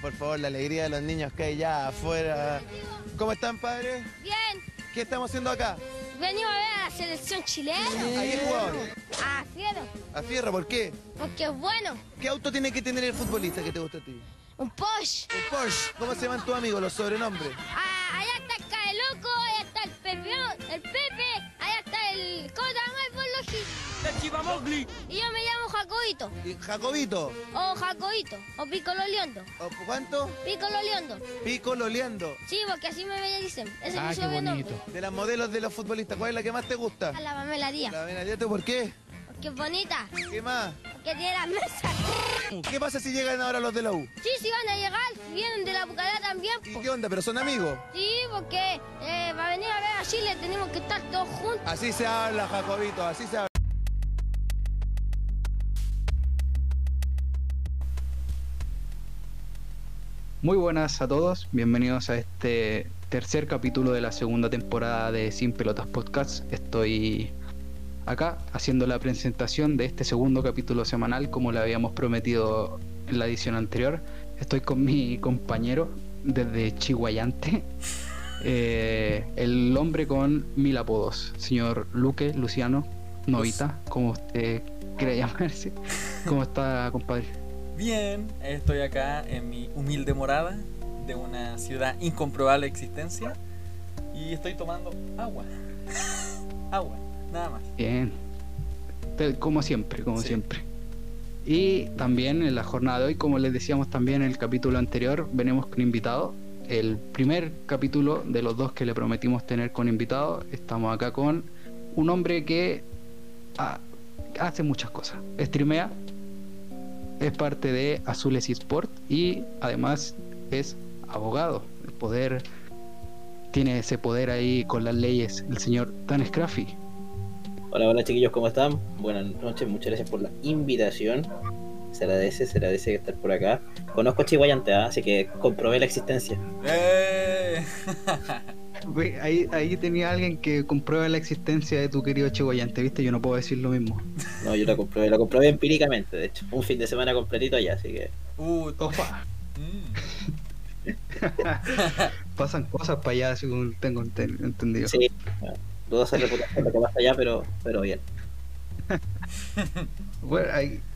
por favor, la alegría de los niños que hay ya afuera. ¿Cómo están, padres? Bien, ¿Qué estamos haciendo acá? venimos a ver a la selección chilena. ¿A qué? A Fiero, A Fierro, ¿por qué? porque es bueno. ¿Qué auto tiene que tener el futbolista que te gusta a ti? Un Porsche. Un Porsche. ¿Cómo se llaman tus amigos, los sobrenombres? Ah, allá está el Caeloco, allá está el Perrión, el Pepe, Y yo me llamo Jacobito, Y Jacobito. o Jacobito, o Piccolo Leondo. ¿O ¿Cuánto? Piccolo Leondo. Pico Loleando. Sí, porque así me dicen. Ese Ah, es qué bonito. De las modelos de los futbolistas, ¿cuál es la que más te gusta? A la Pamela Díaz. La Benedetto, ¿por qué? Porque es bonita, ¿Qué más? porque tiene las mesas. ¿Qué pasa si llegan ahora los de la U? Sí, sí van a llegar, vienen de la Bucará también. ¿Y po. qué onda? ¿Pero son amigos? Sí, porque eh, para venir a ver a Chile tenemos que estar todos juntos. Así se habla, Jacobito, así se habla. Muy buenas a todos, bienvenidos a este tercer capítulo de la segunda temporada de Sin Pelotas Podcast. Estoy acá haciendo la presentación de este segundo capítulo semanal como le habíamos prometido en la edición anterior. Estoy con mi compañero desde Chihuayante, eh, el hombre con mil apodos, señor Luque, Luciano, Novita, como usted quiera llamarse. ¿Cómo está, compadre? Bien, estoy acá en mi humilde morada de una ciudad incomprobable existencia y estoy tomando agua. agua, nada más. Bien. Como siempre, como Sí. siempre. Y también en la jornada de hoy, como les decíamos también en el capítulo anterior, venimos con invitado. El primer capítulo de los dos que le prometimos tener con invitado, estamos acá con un hombre que ah, hace muchas cosas. Streamea, es parte de Azules eSport y además es abogado. El poder tiene ese poder ahí con las leyes, el señor Dan Scraffy. Hola, hola chiquillos, ¿cómo están? Buenas noches, muchas gracias por la invitación. Se agradece, se agradece estar por acá. Conozco a Chihuayante, ¿ah? así que comprobé la existencia. ¡Eh! Ahí, ahí tenía alguien que comprueba la existencia de tu querido Chihuayante, ¿viste? Yo no puedo decir lo mismo. No, yo la comprobé, la comprobé empíricamente, de hecho. Un fin de semana completito allá, así que. Uh, Opa, mm. pasan cosas para allá, según tengo enten- entendido. Sí, bueno, dudosa reputación lo que pasa allá, pero, pero bien. Bueno,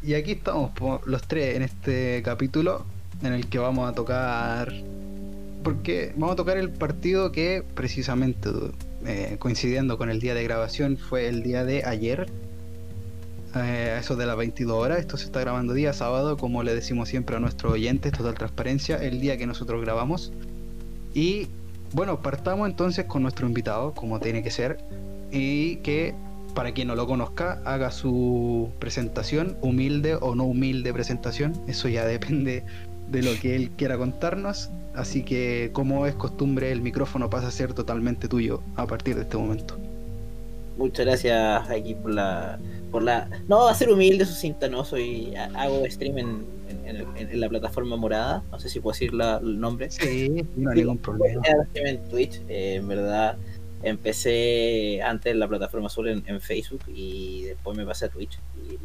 y aquí estamos los tres en este capítulo en el que vamos a tocar. Porque vamos a tocar el partido que precisamente eh, coincidiendo con el día de grabación fue el día de ayer. eh, a eso de las 22 horas. Esto se está grabando día sábado, como le decimos siempre a nuestros oyentes, total transparencia, el día que nosotros grabamos. Y bueno, partamos entonces con nuestro invitado, como tiene que ser, y que para quien no lo conozca, haga su presentación, humilde o no humilde presentación, eso ya depende de lo que él quiera contarnos, así que como es costumbre, el micrófono pasa a ser totalmente tuyo a partir de este momento. Muchas gracias aquí por la. por la. No, a ser humilde, sucinta, no, soy. hago stream en, en- en- en la plataforma morada. No sé si puedo decir la- el nombre. Sí, no hay ningún problema. En Twitch, eh, en verdad empecé antes en la plataforma azul en, en Facebook y después me pasé a Twitch. Y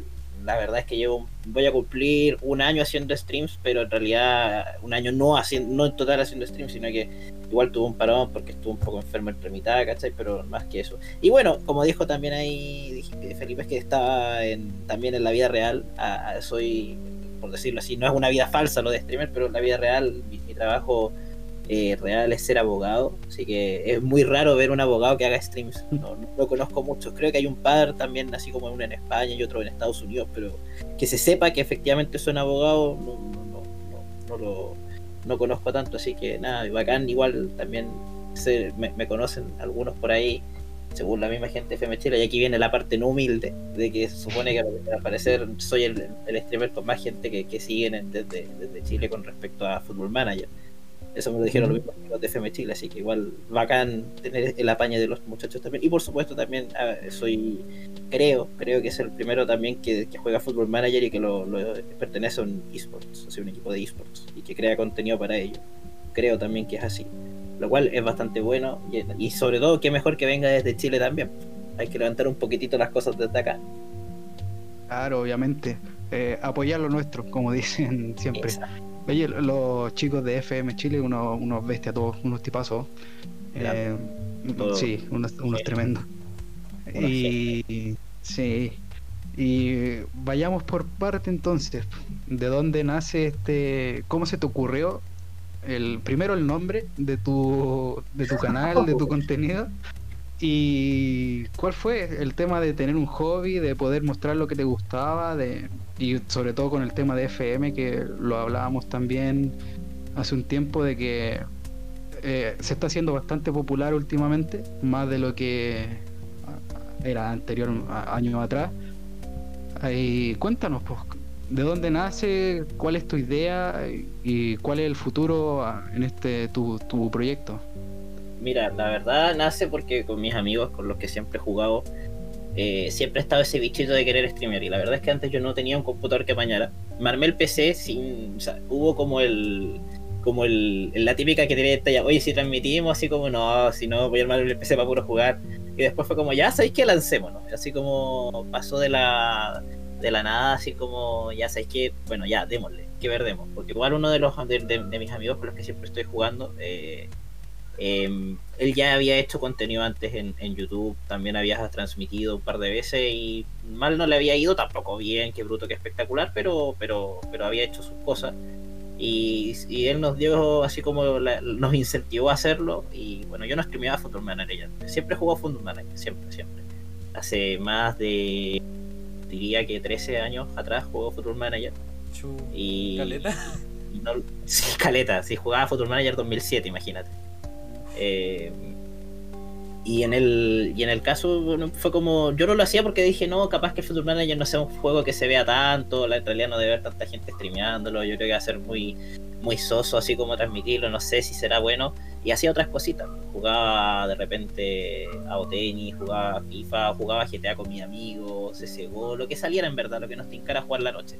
la verdad es que llevo, voy a cumplir un año haciendo streams, pero en realidad un año no haciendo, no en total haciendo streams, sino que igual tuve un parón porque estuve un poco enfermo entre mitad, ¿cachai? Pero más que eso. Y bueno, como dijo también ahí Felipe, es que estaba en, también en la vida real, a- soy, por decirlo así, no es una vida falsa lo de streamer, pero en la vida real mi trabajo eh, real es ser abogado, así que es muy raro ver un abogado que haga streams. No, no lo conozco mucho. Creo que hay un par también, así como uno en España y otro en Estados Unidos, pero que se sepa que efectivamente son abogados, no, no, no, lo no conozco tanto, así que nada, bacán, igual también se- me, conocen algunos por ahí, según la misma gente FM Chile, y aquí viene la parte no humilde, de que se supone que al parecer soy el, streamer con más gente que, que siguen en- desde, desde Chile con respecto a Football Manager. Eso me lo dijeron los mismos amigos de FM Chile, así que igual bacán tener el apañe de los muchachos también. Y por supuesto también ah, soy, creo, creo que es el primero también que, que juega Football Manager y que lo, lo- pertenece a un esports, o sea, un equipo de esports, y que crea contenido para ello. Creo también que es así. Lo cual es bastante bueno y, y sobre todo qué mejor que venga desde Chile también. Hay que levantar un poquitito las cosas desde acá. Claro, obviamente. Eh, apoyar lo nuestro, como dicen siempre. Exacto. Oye, los chicos de FM Chile, unos, unos bestias, todos unos tipazos. Eh, sí, unos, unos tremendos. Y sí. Y vayamos por parte entonces. ¿De dónde nace este? ¿Cómo se te ocurrió? El primero el nombre de tu de tu canal, de tu contenido. ¿Y cuál fue el tema de tener un hobby, de poder mostrar lo que te gustaba, de y sobre todo con el tema de FM que lo hablábamos también hace un tiempo de que eh, se está haciendo bastante popular últimamente, más de lo que era anterior años atrás. Y cuéntanos, pues, ¿de dónde nace? ¿Cuál es tu idea? ¿Y cuál es el futuro ah, en este tu, tu proyecto? Mira, la verdad nace porque con mis amigos con los que siempre he jugado, eh, siempre ha estado ese bichito de querer streamear. Y la verdad es que antes yo no tenía un computador que apañara. Me armé el PC sin. Hubo como el. Como el, la típica que esta ya, oye, si transmitimos, así como no, si no, voy a armar el PC para puro jugar. Y después fue como, ya sabéis que lancémonos. Así como pasó de la, de la nada, así como, ya sabéis que, bueno, ya, démosle, que ver demos. Porque igual uno de los de, de- de mis amigos con los que siempre estoy jugando, eh, eh, él ya había hecho contenido antes en, en YouTube, también había transmitido un par de veces y mal no le había ido, tampoco bien, qué bruto, qué espectacular, pero, pero, pero había hecho sus cosas. Y, y él nos dio así como la- nos incentivó a hacerlo. Y bueno, yo no streameaba Football Manager ya. Siempre jugó Football Manager, siempre, siempre. Hace más de, diría que 13 años atrás jugó Football Manager. Y, caleta. y no- sí, caleta, si jugaba Football Manager 2007, imagínate. Eh, y en el y en el caso fue como yo no lo hacía porque dije no capaz que el Football Manager no sea un juego que se vea tanto la en realidad no debe haber tanta gente streameándolo yo creo que va a ser muy muy soso así como transmitirlo no sé si será bueno y hacía otras cositas jugaba de repente a tenis jugaba FIFA jugaba GTA con mis amigos CSGO lo que saliera en verdad lo que nos tincara jugar la noche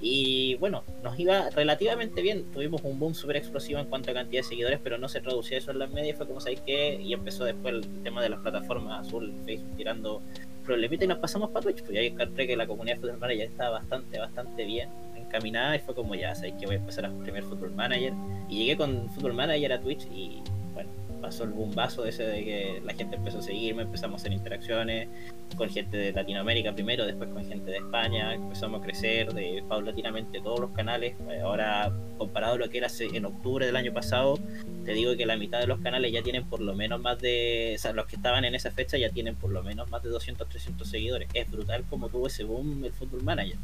y bueno, nos iba relativamente bien. Tuvimos un boom súper explosivo en cuanto a cantidad de seguidores, pero no se traducía eso en las medias. Fue como, ¿sabéis qué? Y empezó después el tema de las plataformas azul, tirando problemitas y nos pasamos para Twitch. Pues ya encontré que la comunidad de Football Manager estaba bastante, bastante bien encaminada. Y fue como, ya, ¿sabéis que voy a empezar a streamear Football Manager? Y llegué con Football Manager a Twitch y bueno, pasó el bombazo ese de que la gente empezó a seguirme, empezamos a hacer interacciones con gente de Latinoamérica primero, después con gente de España, empezamos a crecer de paulatinamente todos los canales. Ahora, comparado a lo que era en octubre del año pasado, te digo que la mitad de los canales ya tienen por lo menos más de. O sea, los que estaban en esa fecha ya tienen por lo menos más de 200, 300 seguidores. Es brutal como tuvo ese boom el Football Manager.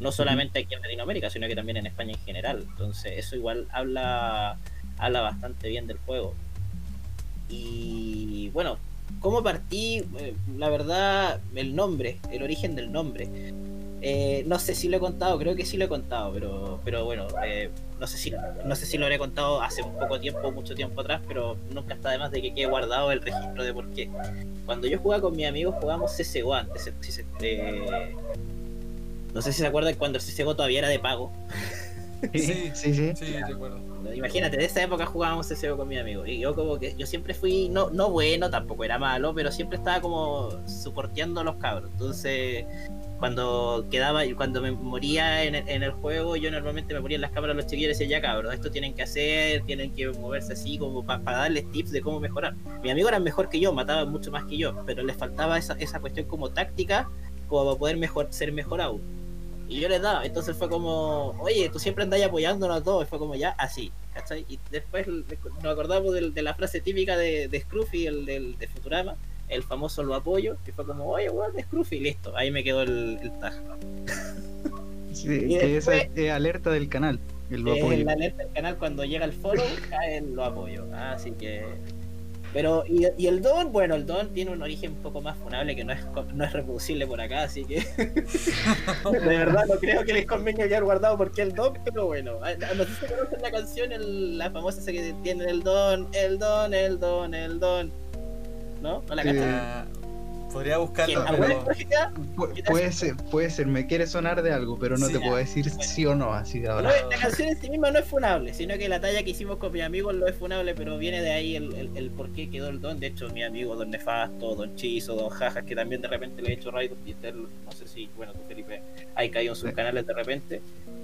No solamente aquí en Latinoamérica, sino que también en España en general. Entonces, eso igual habla, habla bastante bien del juego. Y bueno, ¿Cómo partí? Eh, la verdad, el nombre, el origen del nombre. Eh, no sé si lo he contado, creo que sí lo he contado, pero, pero bueno, eh, no, sé si, no sé si lo habré contado hace un poco tiempo, mucho tiempo atrás, pero nunca está de más de que quede guardado el registro de por qué. Cuando yo jugaba con mis amigos jugábamos CSGO antes. si se- eh, no sé si se acuerdan cuando el CSGO todavía era de pago. Sí. sí, sí. Sí, de Imagínate, de esa época jugábamos CSGO con mi amigo. Y yo como que yo siempre fui, no, no bueno, tampoco era malo, pero siempre estaba como soporteando a los cabros. Entonces, cuando quedaba, cuando me moría en el, juego, yo normalmente me ponía en las cámaras los chiquillos y decía, ya cabros, esto tienen que hacer, tienen que moverse así, como para darles tips de cómo mejorar. Mi amigo era mejor que yo, mataba mucho más que yo, pero les faltaba esa, esa cuestión como táctica, como para poder mejor, ser mejor aún. Y yo les daba, entonces fue como, oye, tú siempre andás apoyándonos a todos, y fue como ya, así, ¿cachai? Y después nos acordamos del- de, la frase típica de, de Scruffy, el del, de Futurama, el famoso lo apoyo, y fue como, oye, weón, de Scruffy, listo, ahí me quedó el, el tag. Sí, Y que esa es alerta del canal. El lo Es apoyo. la alerta del canal cuando llega el follow, cae el lo apoyo, así que... Pero, y, y el don, bueno, el don tiene un origen un poco más funable que no es, no es reproducible por acá, así que de verdad no creo que les convenga haber guardado porque el don, pero bueno, no sé si conocen la canción, el- la famosa esa que tiene el don, el don, el don, el don, ¿no? ¿No la Sí. Podría buscarlo, puede ser, puede ser, me quiere sonar de algo, pero no Sí, te ya. puedo decir sí o no, así de ahora. la canción en sí misma no es funable, sino que la talla que hicimos con mi amigo lo es funable, pero viene de ahí el, el, el por qué quedó el don. De hecho, mi amigo Don Nefasto, Don Chizo, Don Jajas, que también de repente le he hecho raid, no sé si, bueno, tú Felipe, hay caído en sus Sí. canales de repente.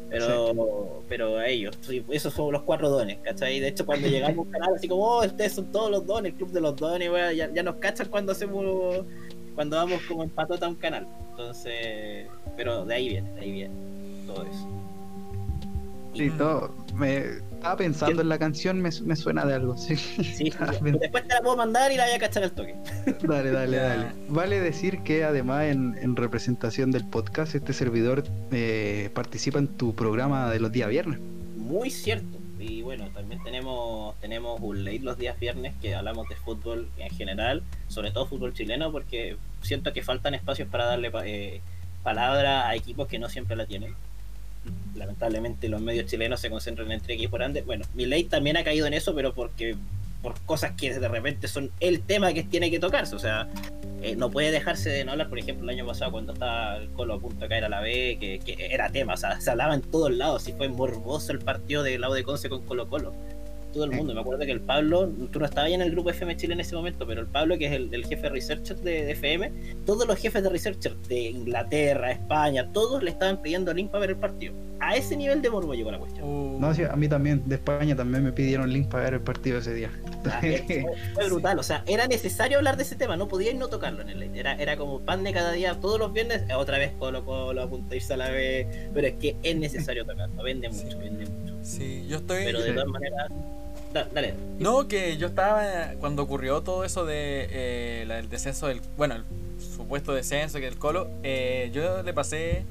Pero, pero ellos, sí, esos son los cuatro dones, ¿cachai? De hecho, cuando llegamos a un canal así como, oh, ustedes son todos los dones, el club de los dones, weón, ya, ya nos cachan cuando hacemos, cuando vamos como en patota a un canal. Entonces, pero de ahí viene, de ahí viene todo eso. Sí, todo. Me estaba pensando en la canción, me, me suena de algo. Sí, después te la puedo mandar y la voy a cachar al toque. Dale, dale, dale. Vale decir que además en, en representación del podcast, este servidor eh, participa en tu programa de los días viernes. Muy cierto. Y bueno, también tenemos tenemos un late los días viernes que hablamos de fútbol en general, sobre todo fútbol chileno, porque siento que faltan espacios para darle eh, palabra a equipos que no siempre la tienen. Lamentablemente los medios chilenos se concentran entre equipos grandes. Bueno, mi late también ha caído en eso, pero porque por cosas que de repente son el tema que tiene que tocarse. O sea, eh, no puede dejarse de no hablar, por ejemplo, el año pasado cuando estaba el Colo a punto de caer a la B, que, que era tema, o sea, se hablaba en todos lados, si fue morboso el partido de lado de Conce con Colo Colo. Todo el Sí. mundo, me acuerdo que el Pablo, tú no estabas ahí en el grupo FM Chile en ese momento, pero el Pablo, que es el, el jefe de researcher de, de FM, todos los jefes de researcher de Inglaterra, España, todos le estaban pidiendo link para ver el partido. A ese nivel de morbo llegó la cuestión. Uh, No, sí, a mí también, de España también me pidieron link para ver el partido ese día. Ah, fue, fue brutal, o sea, era necesario hablar de ese tema, no podíais no tocarlo en el late. Era, era como pan de cada día, todos los viernes, eh, otra vez Colo Colo, a punto de irse a la B, pero es que es necesario tocarlo, vende mucho, vende mucho. sí, yo estoy. Pero de todas maneras, da- dale. No, que yo estaba cuando ocurrió todo eso de eh, el descenso del. Bueno, el supuesto descenso que el Colo. eh, yo le pasé.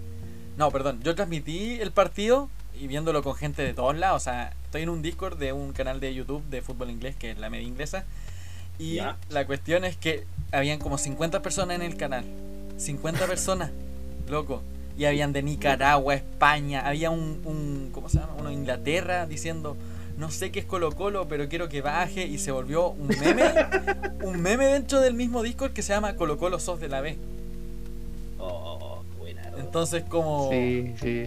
No, perdón. Yo transmití el partido y viéndolo con gente de todos lados. O sea, estoy en un Discord de un canal de YouTube de fútbol inglés que es la media inglesa. Y la cuestión es que habían como 50 personas en el canal. 50 personas, loco. Y habían de Nicaragua, España, había un, un ¿cómo se llama? Uno de Inglaterra diciendo, no sé qué es Colo Colo, pero quiero que baje. Y se volvió un meme, un meme dentro del mismo Discord que se llama Colo Colo Sos de la B. Oh, buena. ¿no? Entonces como... Sí, sí.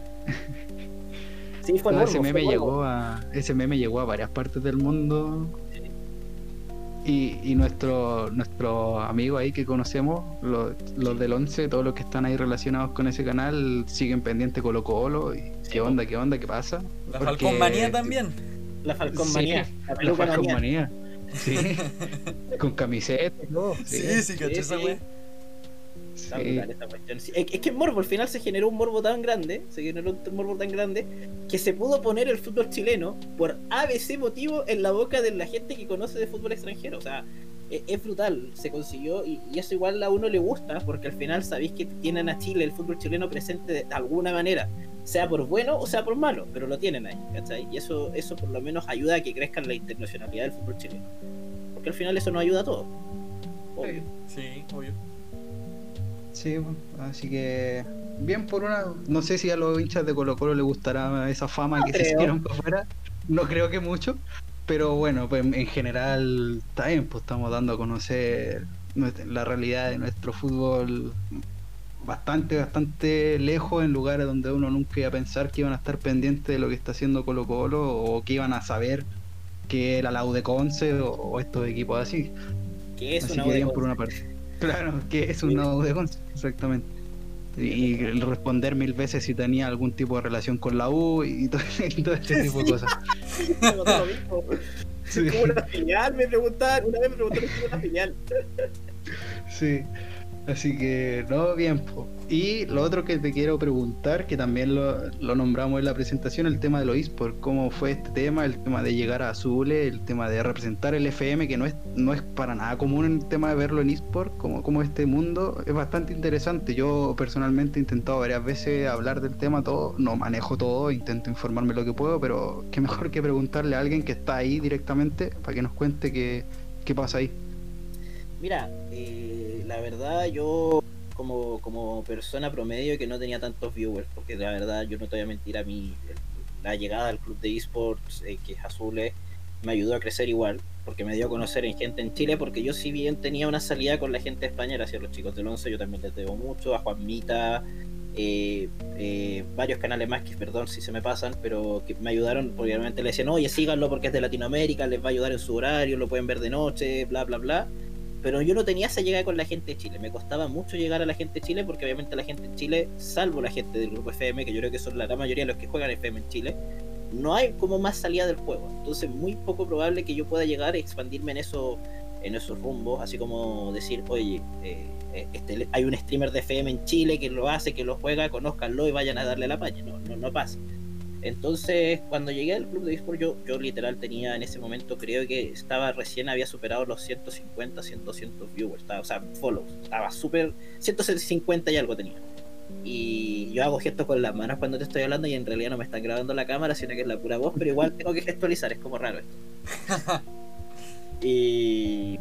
Sí, fue No, morbo, ese meme llegó a ese meme llegó a varias partes del mundo y, y nuestro nuestro amigo ahí que conocemos los, los del 11 todos los que están ahí relacionados con ese canal siguen pendiente Colo Colo y Sí, qué onda qué onda qué pasa La Porque- Falcón Manía también. La Falcón Sí, Manía, la la Falcon manía. sí con camiseta y todo Sí, sí, sí, caché sí, esa. Está sí. Es que el morbo, al final se generó un morbo tan grande, se generó un morbo tan grande, que se pudo poner el fútbol chileno por ABC motivo en la boca de la gente que conoce de fútbol extranjero. O sea, es brutal, se consiguió y, y eso igual a uno le gusta, porque al final sabéis que tienen a Chile, el fútbol chileno presente de alguna manera, sea por bueno o sea por malo, pero lo tienen ahí, ¿cachai? Y eso, eso por lo menos ayuda a que crezca la internacionalidad del fútbol chileno. Porque al final eso nos ayuda a todos. Obvio. Sí, obvio. Sí, bueno, así que bien por una. No sé si a los hinchas de Colo Colo les gustará esa fama No que se hicieron por fuera. No creo que mucho, pero bueno, pues en general bien, pues estamos dando a conocer la realidad de nuestro fútbol bastante, bastante lejos en lugares donde uno nunca iba a pensar que iban a estar pendientes de lo que está haciendo Colo Colo o que iban a saber que era la U de Conce o, o estos equipos así. Que es Así una que por una parte. Claro, que es un nodo de Conce, exactamente. Y, el responder mil veces si tenía algún tipo de relación con la U y todo, y todo ese tipo de cosas. Sí, Como una filial, me preguntaban, una vez me preguntaron si una filial. sí. Así que, no, bien. po. Y lo otro que te quiero preguntar, que también lo, lo nombramos en la presentación, el tema de los esports. ¿Cómo fue este tema? El tema de llegar a Azule, el tema de representar el FM, que no es, no es para nada común el tema de verlo en esports, como, como este mundo. Es bastante interesante. Yo personalmente he intentado varias veces hablar del tema, todo, no manejo todo, intento informarme lo que puedo, pero qué mejor que preguntarle a alguien que está ahí directamente para que nos cuente qué, qué pasa ahí. Mira, eh, la verdad yo como, como persona promedio que no tenía tantos viewers, porque la verdad yo no te voy a mentir, a mí la llegada al club de esports, eh, que es Azules, me ayudó a crecer igual, porque me dio a conocer en gente en Chile, porque yo si bien tenía una salida con la gente española hacia los chicos del 11, yo también les debo mucho, a Juanmita, eh, eh, varios canales más que perdón si se me pasan, pero que me ayudaron, porque obviamente le decían, oye, síganlo porque es de Latinoamérica, les va a ayudar en su horario, lo pueden ver de noche, bla, bla, bla pero yo no tenía esa llegada con la gente de Chile. Me costaba mucho llegar a la gente de Chile porque obviamente la gente de Chile, salvo la gente del grupo FM, que yo creo que son la gran mayoría de los que juegan FM en Chile, no hay como más salida del juego. Entonces muy poco probable que yo pueda llegar a expandirme en eso en esos rumbos, así como decir, oye, eh, eh, este, hay un streamer de FM en Chile que lo hace, que lo juega, conózcanlo y vayan a darle la paña. No, no, no pasa. Entonces, cuando llegué al club de eSport, yo, yo literal tenía en ese momento, creo que estaba recién, había superado los 150, 100, 200 viewers, estaba, o sea, follows, estaba súper, 150 y algo tenía. Y yo hago gestos con las manos cuando te estoy hablando y en realidad no me están grabando la cámara, sino que es la pura voz, pero igual tengo que gestualizar, es como raro esto. y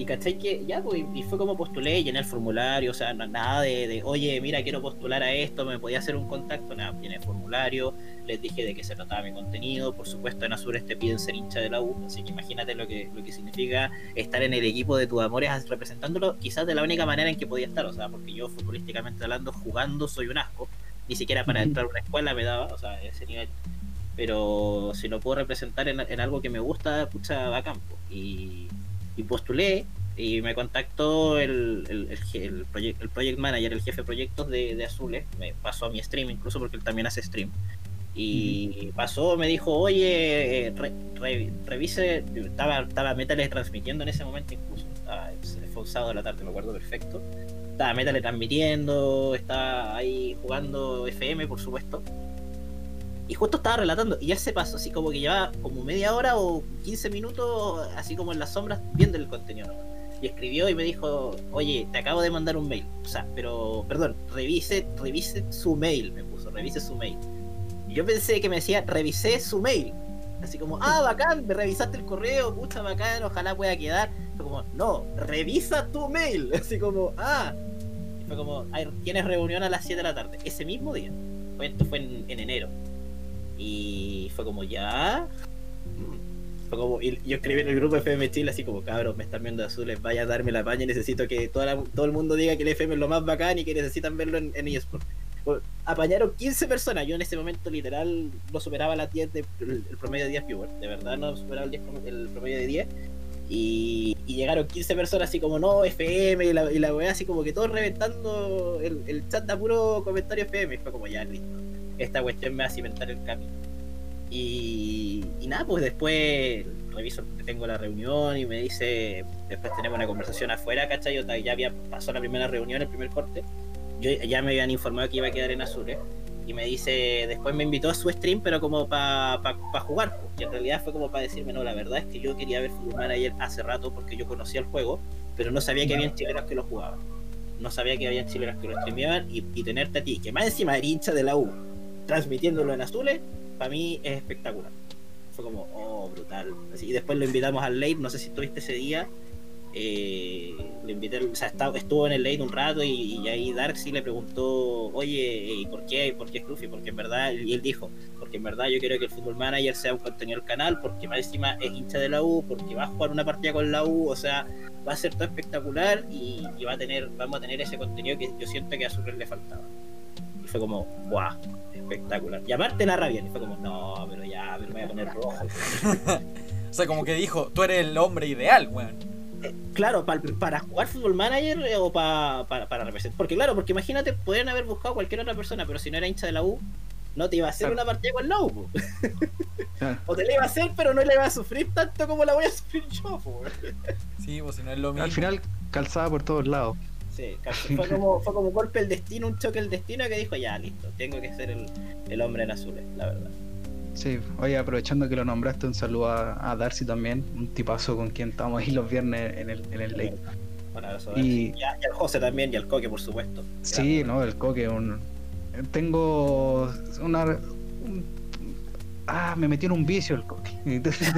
y caché que ya, pues, y fue como postulé, llené el formulario, o sea, nada de, oye, mira, quiero postular a esto, me podía hacer un contacto, nada, llené el formulario, les dije de qué se trataba mi contenido, por supuesto en Azures te piden ser hincha de la U, así que imagínate lo que, lo que significa estar en el equipo de tus amores representándolo, quizás de la única manera en que podía estar, o sea, porque yo futbolísticamente hablando, jugando soy un asco, ni siquiera para entrar a una escuela me daba, o sea, ese nivel pero si lo puedo representar en, en algo que me gusta, pucha, a campo. Y, y postulé y me contactó el, el, el, project, el project manager, el jefe de proyectos de, de Azules, me pasó a mi stream incluso porque él también hace stream. Y pasó, me dijo, oye, revise, estaba, estaba Metal transmitiendo en ese momento incluso, estaba, fue un sábado de la tarde, me acuerdo perfecto. Estaba Metal transmitiendo, estaba ahí jugando FM, por supuesto. Y justo estaba relatando, y él se pasó así como que llevaba como media hora o 15 minutos, así como en las sombras, viendo el contenido. Y escribió y me dijo, oye, te acabo de mandar un mail. O sea, pero, perdón, revise, revise su mail, me puso, revise su mail. Y yo pensé que me decía, revisé su mail. Así como, ah, bacán, me revisaste el correo, pucha, bacán, ojalá pueda quedar. Fue como, no, revisa tu mail. Así como, ah. Y fue como, tienes reunión a las 7 de la tarde. Ese mismo día. Esto fue en enero. Y fue como, ya. Fue como, y yo escribí en el grupo FM Chile así como, cabros, me están viendo azules, vaya a darme la paña, necesito que toda todo el mundo diga que el FM es lo más bacán y que necesitan verlo en, en eSport. Apañaron 15 personas, yo en ese momento literal no superaba las 10 de, el, promedio de 10 viewers, de verdad no superaba el, 10, el promedio de 10. Y, llegaron 15 personas así como, no, FM, y la, y la weá así como que todos reventando el, el chat de puro comentario FM. Y fue como, ya, listo esta cuestión me va a cimentar el camino. Y, nada, pues después reviso, tengo la reunión y me dice, después tenemos una conversación afuera, ¿cachai? Yo ya había pasado la primera reunión, el primer corte. Yo, ya me habían informado que iba a quedar en Azure. Y me dice, después me invitó a su stream, pero como para pa, jugar. Pues. Y en realidad fue como para decirme, no, la verdad es que yo quería ver Football Manager hace rato porque yo conocía el juego, pero no sabía que había chilenos que lo jugaban. No sabía que había chilenos que lo streameaban y, y tenerte a ti, que más encima era hincha de la U transmitiéndolo en azules, para mí es espectacular. Fue como, oh, brutal. Así, y después lo invitamos al late, no sé si estuviste ese día. Eh, le invité, o sea, estuvo en el late un rato y, ahí Darksy le preguntó, oye, ¿por qué? ¿Por qué Scruffy? Porque en verdad, y él dijo, porque en verdad yo quiero que el Football Manager sea un contenido del canal, porque más encima es hincha de la U, porque va a jugar una partida con la U, o sea, va a ser todo espectacular y, va a tener, vamos a tener ese contenido que yo siento que a Super le faltaba. Y fue como, guau, espectacular. Y aparte la rabia, y fue como, no, pero ya, pero me voy a poner rojo. o sea, como que dijo, tú eres el hombre ideal, weón. Eh, claro, para jugar Fútbol Manager eh, o para, para representar. Porque claro, porque imagínate, podrían haber buscado cualquier otra persona, pero si no era hincha de la U, no te iba a hacer una partida con la U. o te la iba a hacer, pero no le iba a sufrir tanto como la voy a sufrir yo. Sí, pues si no es lo mismo. Al final calzada por todos lados. Sí, fue como, fue como golpe el destino, un choque el destino que dijo, ya, listo, tengo que ser el, el hombre en azules, la verdad. Sí, oye, aprovechando que lo nombraste, un saludo a, Darcy también, un tipazo con quien estamos ahí los viernes en el, en el late. Un abrazo y, y, al José también y al Coque, por supuesto. Sí, no, el Coque, un... tengo una... ah, me metí en un vicio el Coque. Entonces,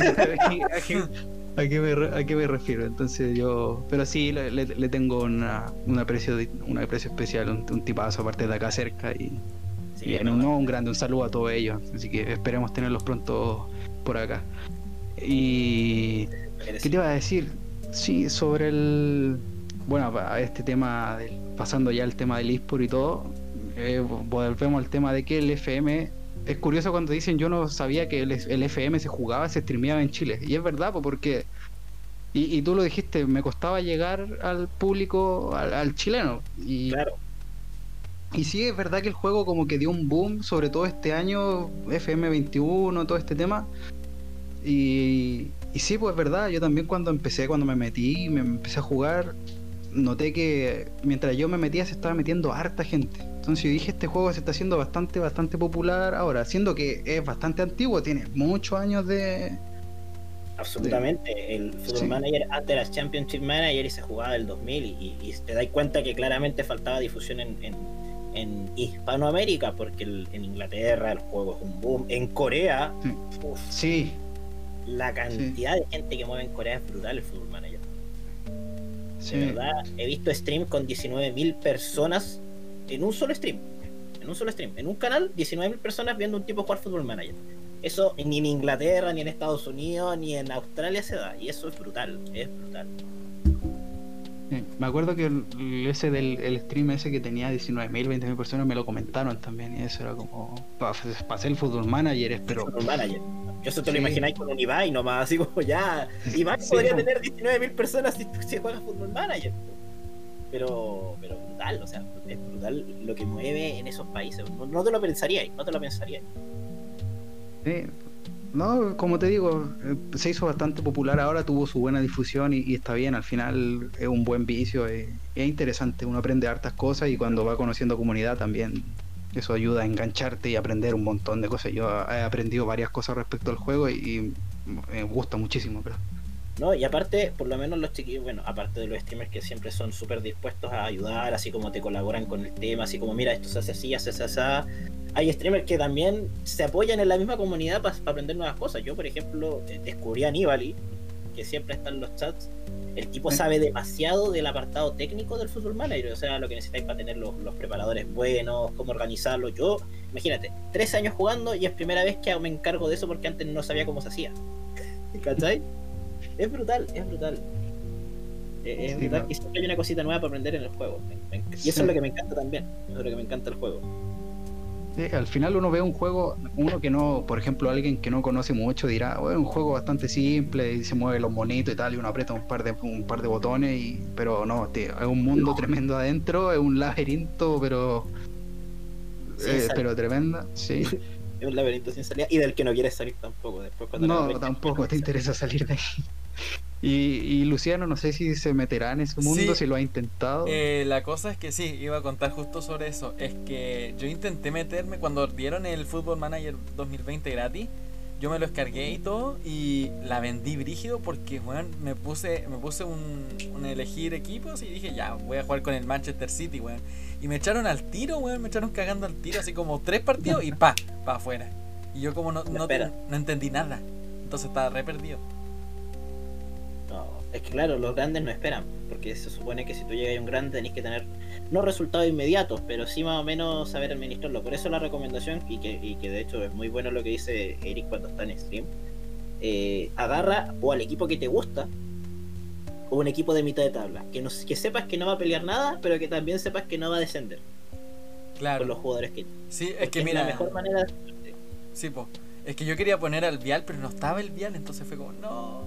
¿A qué, me, ¿A qué me refiero? Entonces yo. Pero sí, le, le, tengo una, un, aprecio, un aprecio especial, un, tipazo aparte de acá cerca. Y, un, un grande, un saludo a todos ellos. Así que esperemos tenerlos pronto por acá. Y. ¿Qué te iba a decir? Sí, sobre el. Bueno, este tema, del, pasando ya el tema del eSport y todo, eh, volvemos al tema de que el FM es curioso cuando dicen yo no sabía que el, FM se jugaba, se streameaba en Chile. Y es verdad, porque Y, y tú lo dijiste, me costaba llegar al público, al, al chileno. Y, Claro. y sí, es verdad que el juego como que dio un boom, sobre todo este año, FM21, todo este tema. Y, y sí, pues es verdad, yo también cuando empecé, cuando me metí, me empecé a jugar, noté que mientras yo me metía se estaba metiendo harta gente. Entonces yo dije, este juego se está haciendo bastante, bastante popular ahora, siendo que es bastante antiguo, tiene muchos años de... Absolutamente. El Football Sí. Manager antes era Championship Manager y se jugaba del 2000 y, y te das cuenta que claramente faltaba difusión en, en, en Hispanoamérica porque el- en Inglaterra el juego es un boom. En Corea, Sí. uf, Sí, la cantidad de gente que mueve en Corea es brutal el Football Manager. sí. De verdad, he visto stream con 19.000 personas en un solo stream. En un solo stream. En un canal, 19.000 personas viendo un tipo jugar Football Manager. Eso ni en Inglaterra, ni en Estados Unidos, ni en Australia se da. Y eso es brutal. Es brutal. Sí, Me acuerdo que el, ese del el stream ese que tenía 19.000, 20.000 personas me lo comentaron también y eso era como hacer el fútbol manager, pero Football Manager. Yo eso te lo imagináis con un Ibai nomás, así como ya. Ibai Sí, podría po. tener 19.000 personas si, si juega Football Manager. Pero, pero brutal, o sea, es brutal lo que mueve en esos países. No, te lo pensaríais, no te lo pensaríais. sí. no, como te digo, eh, se hizo bastante popular ahora, tuvo su buena difusión y, está bien, al final es un buen vicio, eh, es interesante, uno aprende hartas cosas y cuando va conociendo comunidad también eso ayuda a engancharte y aprender un montón de cosas. Yo he aprendido varias cosas respecto al juego y, y me gusta muchísimo, pero ¿no? Y aparte, por lo menos los chiquillos, bueno, aparte de los streamers que siempre son súper dispuestos a ayudar, así como te colaboran con el tema, así como, mira, esto se hace así, hace así. Hay streamers que también se apoyan en la misma comunidad para aprender nuevas cosas. Yo, por ejemplo, eh, descubrí a Nibali, que siempre está en los chats. El tipo sabe demasiado del apartado técnico del Football Manager, o sea, lo que necesitáis para tener los, los preparadores buenos, cómo organizarlo. Yo, imagínate, tres años jugando y es primera vez que me encargo de eso porque antes no sabía cómo se hacía. ¿Cachai? Es brutal, es brutal. Es, es Sí, brutal no. y siempre hay una cosita nueva para aprender en el juego. Me- me- y eso es lo que me encanta también. Eso es lo que me encanta el juego. Sí, al final uno ve un juego, uno que no, por ejemplo, alguien que no conoce mucho dirá, bueno, un juego bastante simple y se mueve los monitos y tal, y uno aprieta un par de un par de botones, y, pero no, tío, es un mundo tremendo adentro, es un laberinto, pero Sí, eh, pero tremenda, sí. Es un laberinto sin salida y del que no quieres salir tampoco. Después cuando No, tampoco te interesa salir de ahí. Y, y Luciano, no sé si se meterá en ese mundo, Sí. si lo ha intentado. Eh, la cosa es que sí, iba a contar justo sobre eso. Es que yo intenté meterme cuando dieron el Football Manager 2020 gratis. Yo me lo descargué y todo y la vendí brígido porque weón, me puse me puse un, un elegir equipos y dije ya voy a jugar con el Manchester City weón. Y me echaron al tiro, weón, me echaron cagando al tiro así como tres partidos y pa, pa afuera. Y yo como no, no, no entendí nada. Entonces estaba re perdido. Es que claro, los grandes no esperan, porque se supone que si tú llegas a un grande tenés que tener, no resultados inmediatos, pero sí más o menos saber administrarlo. Por eso la recomendación, y que, y que de hecho es muy bueno lo que dice Eric cuando está en stream, eh, agarra o al equipo que te gusta, o un equipo de mitad de tabla, que, no, que sepas que no va a pelear nada, pero que también sepas que no va a descender Claro. con los jugadores que Sí, es que mira, la mejor manera de- sí, po. Es que yo quería poner al Vial, pero no estaba el Vial, entonces fue como, no.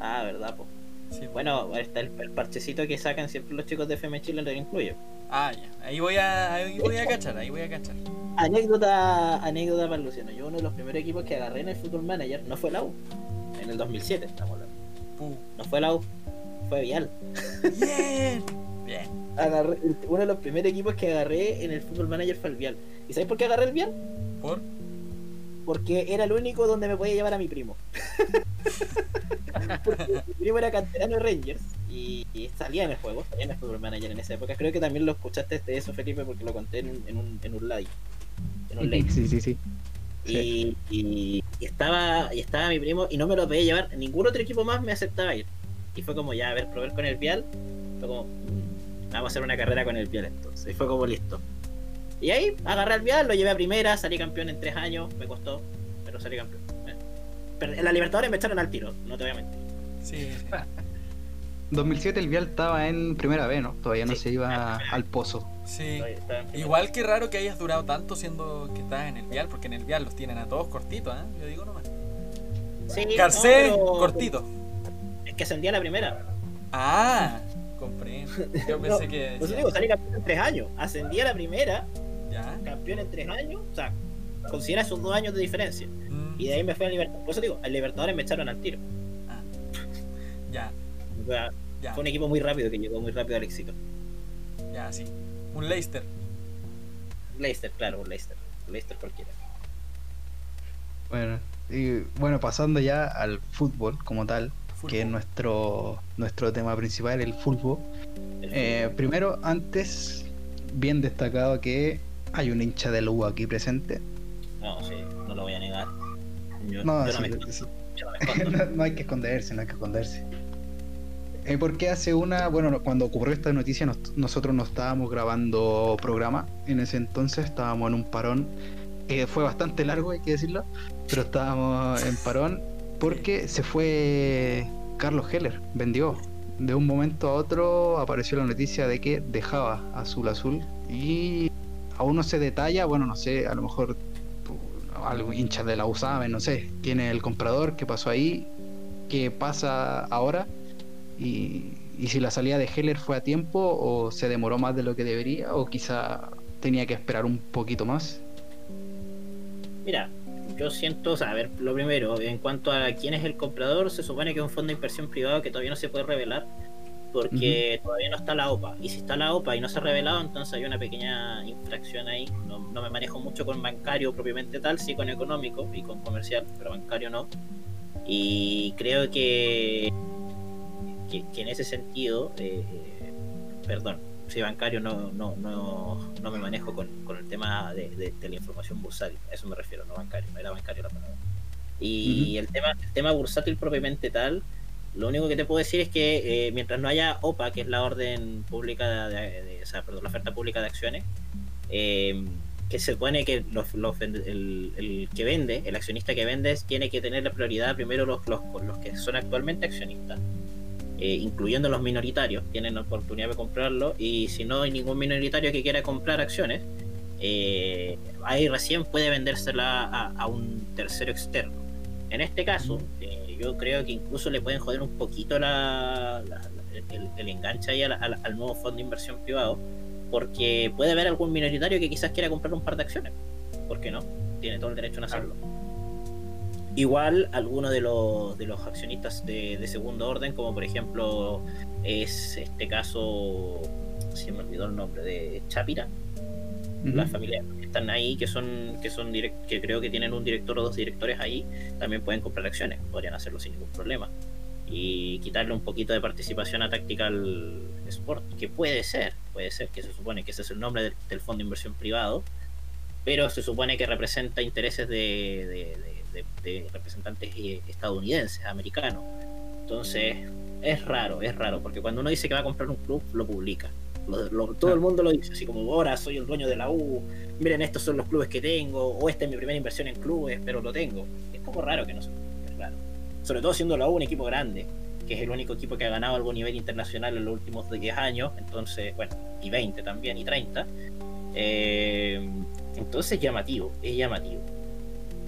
Ah, verdad. Sí, po. Bueno, está el, el parchecito que sacan siempre los chicos de FM Chile, lo incluyo. Ah, ya. Ahí voy a, ahí voy a cachar, ahí voy a cachar. Anécdota, anécdota para Luciano. Yo uno de los primeros equipos que agarré en el Football Manager no fue la U. En el 2007 estamos hablando. No fue la U, fue Vial. Bien. Bien. Agarré, uno de los primeros equipos que agarré en el Football Manager fue el Vial. ¿Y sabes por qué agarré el Vial? ¿Por? Porque era el único donde me podía llevar a mi primo. Porque mi primo era canterano de Rangers y, y salía en el juego, salía en el Football Manager en esa época. Creo que también lo escuchaste de eso, Felipe, porque lo conté en un, en un, en un live. En un live. Sí, sí, sí. Y, y- y estaba y estaba mi primo y no me lo podía llevar ningún otro equipo más me aceptaba ir y fue como ya a ver probar con el vial fue como "Mm, vamos a hacer una carrera con el vial entonces y fue como listo y ahí agarré el vial lo llevé a primera salí campeón en tres años me costó pero salí campeón Eh. Pero en la Libertadores me echaron al tiro no te voy a mentir Sí. sí. 2007 el Vial estaba en primera B, ¿no? Todavía no Sí, se iba primera al pozo. Sí. Igual que raro que hayas durado tanto siendo que estás en el Vial, porque en el Vial los tienen a todos cortitos, ¿eh? Yo digo nomás. Sí, no, pero- cortito. Es que ascendía a la primera. Ah, comprendo. Yo pensé No, que. Digo, salí campeón en tres años. Ascendí a la primera, Ya. campeón en tres años. O sea, considera esos dos años de diferencia. Mm, Y de ahí me fui al Libertadores. Por eso digo, al Libertadores me echaron al tiro. ah. Ya, O sea, ya. fue un equipo muy rápido que llegó muy rápido al éxito. Ya, sí. Un Leicester. Leicester, claro, un Leicester. Un Leicester cualquiera. Bueno, y bueno, pasando ya al fútbol como tal, Fútbol. que es nuestro, nuestro tema principal, el fútbol. El Eh, fútbol. primero, antes, bien destacado que hay un hincha del U aquí presente. No, sí, no lo voy a negar. Yo No, yo sí, no me sí. yo no me escondo. no, no hay que esconderse, no hay que esconderse. Eh, porque hace una, bueno, cuando ocurrió esta noticia, nos- nosotros no estábamos grabando programa. En ese entonces estábamos en un parón que fue bastante largo, hay que decirlo. Pero estábamos en parón porque se fue Carlos Heller, vendió. De un momento a otro apareció la noticia de que dejaba Azul Azul y aún no se detalla, bueno, no sé, a lo mejor tú, algo hinchas de la U saben, no sé, quién es el comprador, qué pasó ahí, qué pasa ahora y, si la salida de Heller fue a tiempo o se demoró más de lo que debería o quizá tenía que esperar un poquito más. Mira, yo siento, o sea, ver, lo primero, en cuanto a quién es el comprador, se supone que es un fondo de inversión privado que todavía no se puede revelar porque todavía no está la OPA. Y si está la OPA y no se ha revelado, entonces hay una pequeña infracción ahí. No, no me manejo mucho con bancario propiamente tal, sí con económico y con comercial, pero bancario no. Y creo que, que, que en ese sentido, eh, perdón, sí, bancario no, no, no, no me manejo con, con el tema de, de- de la información bursátil, a eso me refiero, no bancario, no era bancario la palabra. Y el, tema, el tema bursátil propiamente tal, lo único que te puedo decir es que eh, mientras no haya OPA, que es la orden pública, de, o sea, perdón, la oferta pública de acciones, eh, que se supone que los, el, que vende, el accionista que vende, tiene que tener la prioridad primero los, los, los que son actualmente accionistas eh, incluyendo los minoritarios, tienen la oportunidad de comprarlo y si no hay ningún minoritario que quiera comprar acciones, eh, ahí recién puede vendérsela a, a un tercero externo. En este caso, yo creo que incluso le pueden joder un poquito la, la- la- el, el enganche ahí al, nuevo fondo de inversión privado, porque puede haber algún minoritario que quizás quiera comprar un par de acciones. ¿Por qué no? Tiene todo el derecho en hacerlo. Igual algunos de los, de los accionistas de, de segundo orden, como por ejemplo es este caso, se me olvidó el nombre, de Chapira, las familias que están ahí, que son, que son direct- que creo que tienen un director o dos directores ahí, también pueden comprar acciones, podrían hacerlo sin ningún problema. Y quitarle un poquito de participación a Tactical Sport, que puede ser, puede ser, que se supone que ese es el nombre del, del fondo de inversión privado, pero se supone que representa intereses de, de- de- de- de representantes eh, estadounidenses, americanos. Entonces, es raro, es raro, porque cuando uno dice que va a comprar un club, lo publica. Lo- lo- todo el mundo lo dice, así como ahora soy el dueño de la U, miren, estos son los clubes que tengo, o esta es mi primera inversión en clubes, pero lo tengo. Es poco raro que no se es raro. Sobre todo siendo la U un equipo grande, que es el único equipo que ha ganado algún nivel internacional en los últimos 10 años, entonces, bueno, y 20 también, y 30. Eh, entonces es llamativo, es llamativo.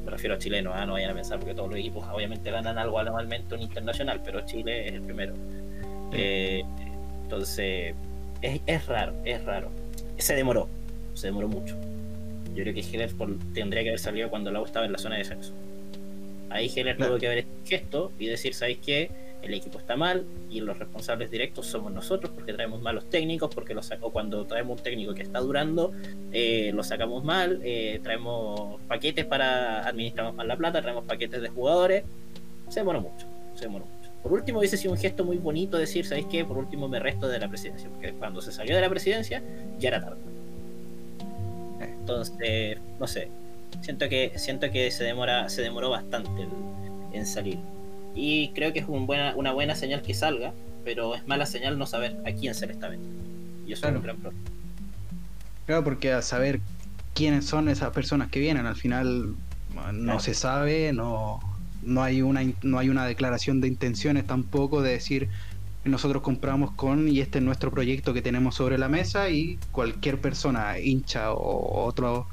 Me refiero a chilenos, ah, no vayan a pensar porque todos los equipos obviamente ganan algo anualmente un internacional, pero Chile es el primero. Eh, entonces, es, es raro, es raro. Se demoró, se demoró mucho. Yo creo que Heller por- tendría que haber salido cuando la U estaba en la zona de descenso. Ahí Heller Claro. tuvo que haber hecho gesto y decir, ¿sabéis qué? El equipo está mal y los responsables directos somos nosotros porque traemos malos técnicos, porque lo saco cuando traemos un técnico que está durando, eh, lo sacamos mal, eh, traemos paquetes para administramos mal la plata, traemos paquetes de jugadores. Se demoró mucho, se demoró mucho. Por último, hubiese sido un gesto muy bonito decir, ¿sabéis qué? Por último me resto de la presidencia, porque cuando se salió de la presidencia ya era tarde. Entonces, no sé, siento que siento que se demora se demoró bastante en, en salir. Y creo que es un buena, una buena señal que salga, pero es mala señal no saber a quién se le está vendiendo. Y eso Claro. es un gran problema. Claro, porque a saber quiénes son esas personas que vienen, al final no Claro. se sabe, no, no hay una no hay una declaración de intenciones tampoco de decir nosotros compramos con y este es nuestro proyecto que tenemos sobre la mesa y cualquier persona hincha o otro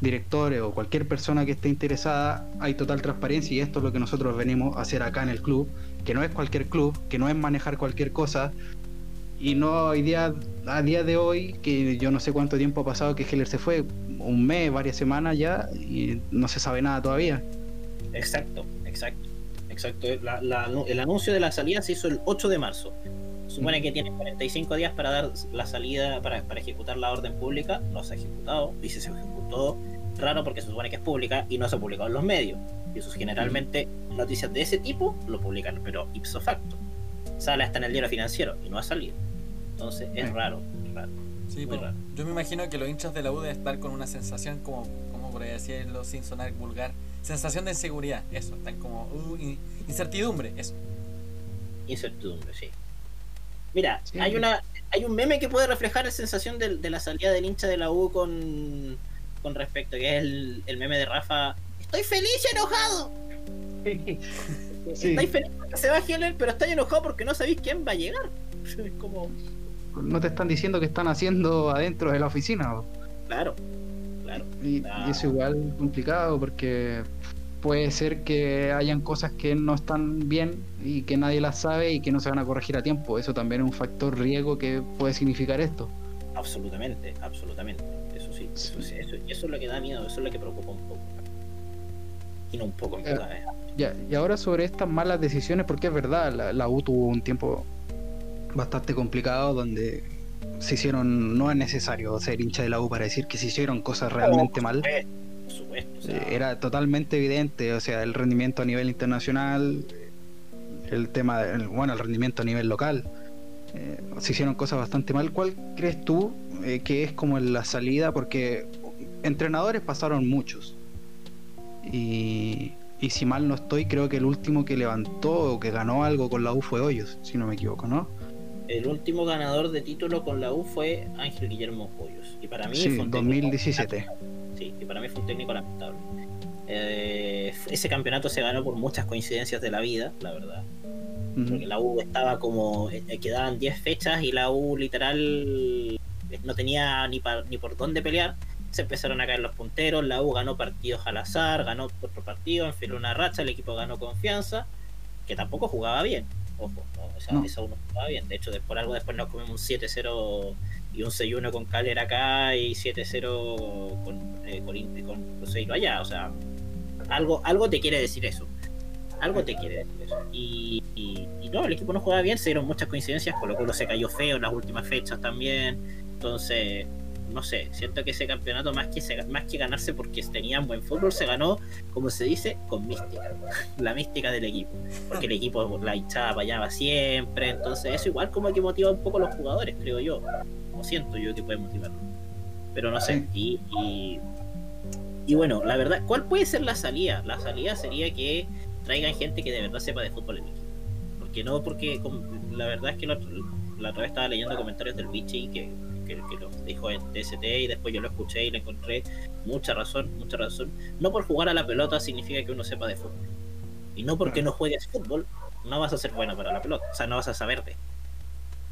directores o cualquier persona que esté interesada, hay total transparencia y esto es lo que nosotros venimos a hacer acá en el club, que no es cualquier club, que no es manejar cualquier cosa. Y no hoy día, a día de hoy, que yo no sé cuánto tiempo ha pasado que Heller se fue, un mes, varias semanas ya, y no se sabe nada todavía. Exacto, exacto, exacto. el anuncio de la salida se hizo el 8 de marzo. Supone que tiene 45 días para dar la salida, para, para ejecutar la orden pública. No se ha ejecutado, dice se ejecutó. Raro porque se supone que es pública y no se ha publicado en los medios. Y eso generalmente noticias de ese tipo lo publican, pero ipso facto. Sale hasta en el diario financiero y no ha salido. Entonces es raro, raro. Sí, pero yo me imagino que los hinchas de la U deben estar con una sensación como, como por decirlo sin sonar vulgar, sensación de inseguridad, eso, están como uh, incertidumbre, eso. Incertidumbre, sí. Mira, hay una hay un meme que puede reflejar la sensación de, la salida del hincha de la U con, con respecto, que es el, meme de Rafa. Estoy feliz y enojado. Estoy feliz porque se va a Heller, pero estoy enojado porque no sabéis quién va a llegar. Es como... No te están diciendo que están haciendo adentro de la oficina. Claro, claro. Y, y es igual complicado porque puede ser que hayan cosas que no están bien y que nadie las sabe y que no se van a corregir a tiempo. Eso también es un factor riesgo que puede significar esto. Absolutamente, absolutamente. Eso sí, eso, sí, eso, eso es lo que da miedo, eso es lo que preocupa un poco. Y no un poco, en verdad. Eh. Ya, y ahora sobre estas malas decisiones, porque es verdad, la, la U tuvo un tiempo bastante complicado donde se hicieron, no es necesario ser hincha de la U para decir que se hicieron cosas realmente mal era totalmente evidente, o sea, el rendimiento a nivel internacional, el tema, bueno, el rendimiento a nivel local. Eh, se hicieron cosas bastante mal. ¿Cuál crees tú eh, que es como la salida? Porque entrenadores pasaron muchos. Y, y, si mal no estoy, creo que el último que levantó o que ganó algo con la U fue Hoyos, si no me equivoco, ¿no? El último ganador de título con la U fue Ángel Guillermo Hoyos. Y para mí sí, fue 2017 sí, que para mí fue un técnico lamentable. Eh, ese campeonato se ganó por muchas coincidencias de la vida, la verdad. Porque la U estaba como. Eh, quedaban 10 fechas y la U literal no tenía ni, ni por dónde pelear. Se empezaron a caer los punteros. La U ganó partidos al azar, ganó otro partido, enfiló una racha. El equipo ganó confianza, que tampoco jugaba bien. Ojo, o sea, esa no jugaba bien. De hecho, por algo después nos comemos un 7-0 y un 6-1 con Caler acá y 7-0 con, eh, con, Cruzeiro allá. O sea, algo, algo te quiere decir eso. Algo te quiere decir eso. Y, no, el equipo no jugaba bien, se dieron muchas coincidencias, Colo Colo se cayó feo en las últimas fechas también. Entonces, no sé, siento que ese campeonato más que, más que ganarse porque tenían buen fútbol, se ganó, como se dice, con mística. La mística del equipo. Porque el equipo la hinchada apañaba siempre. Entonces, eso igual como que motiva un poco a los jugadores, creo yo siento yo que puede motivarlo. Pero no sé. Y, y, bueno, la verdad, ¿cuál puede ser la salida? La salida sería que traigan gente que de verdad sepa de fútbol en equipo. Porque no, porque la verdad es que la, otra vez estaba leyendo comentarios del Vichy que, que, lo dijo en TST y después yo lo escuché y le encontré mucha razón, mucha razón. No por jugar a la pelota significa que uno sepa de fútbol. Y no porque no juegues fútbol, no vas a ser bueno para la pelota. O sea, no vas a saber de.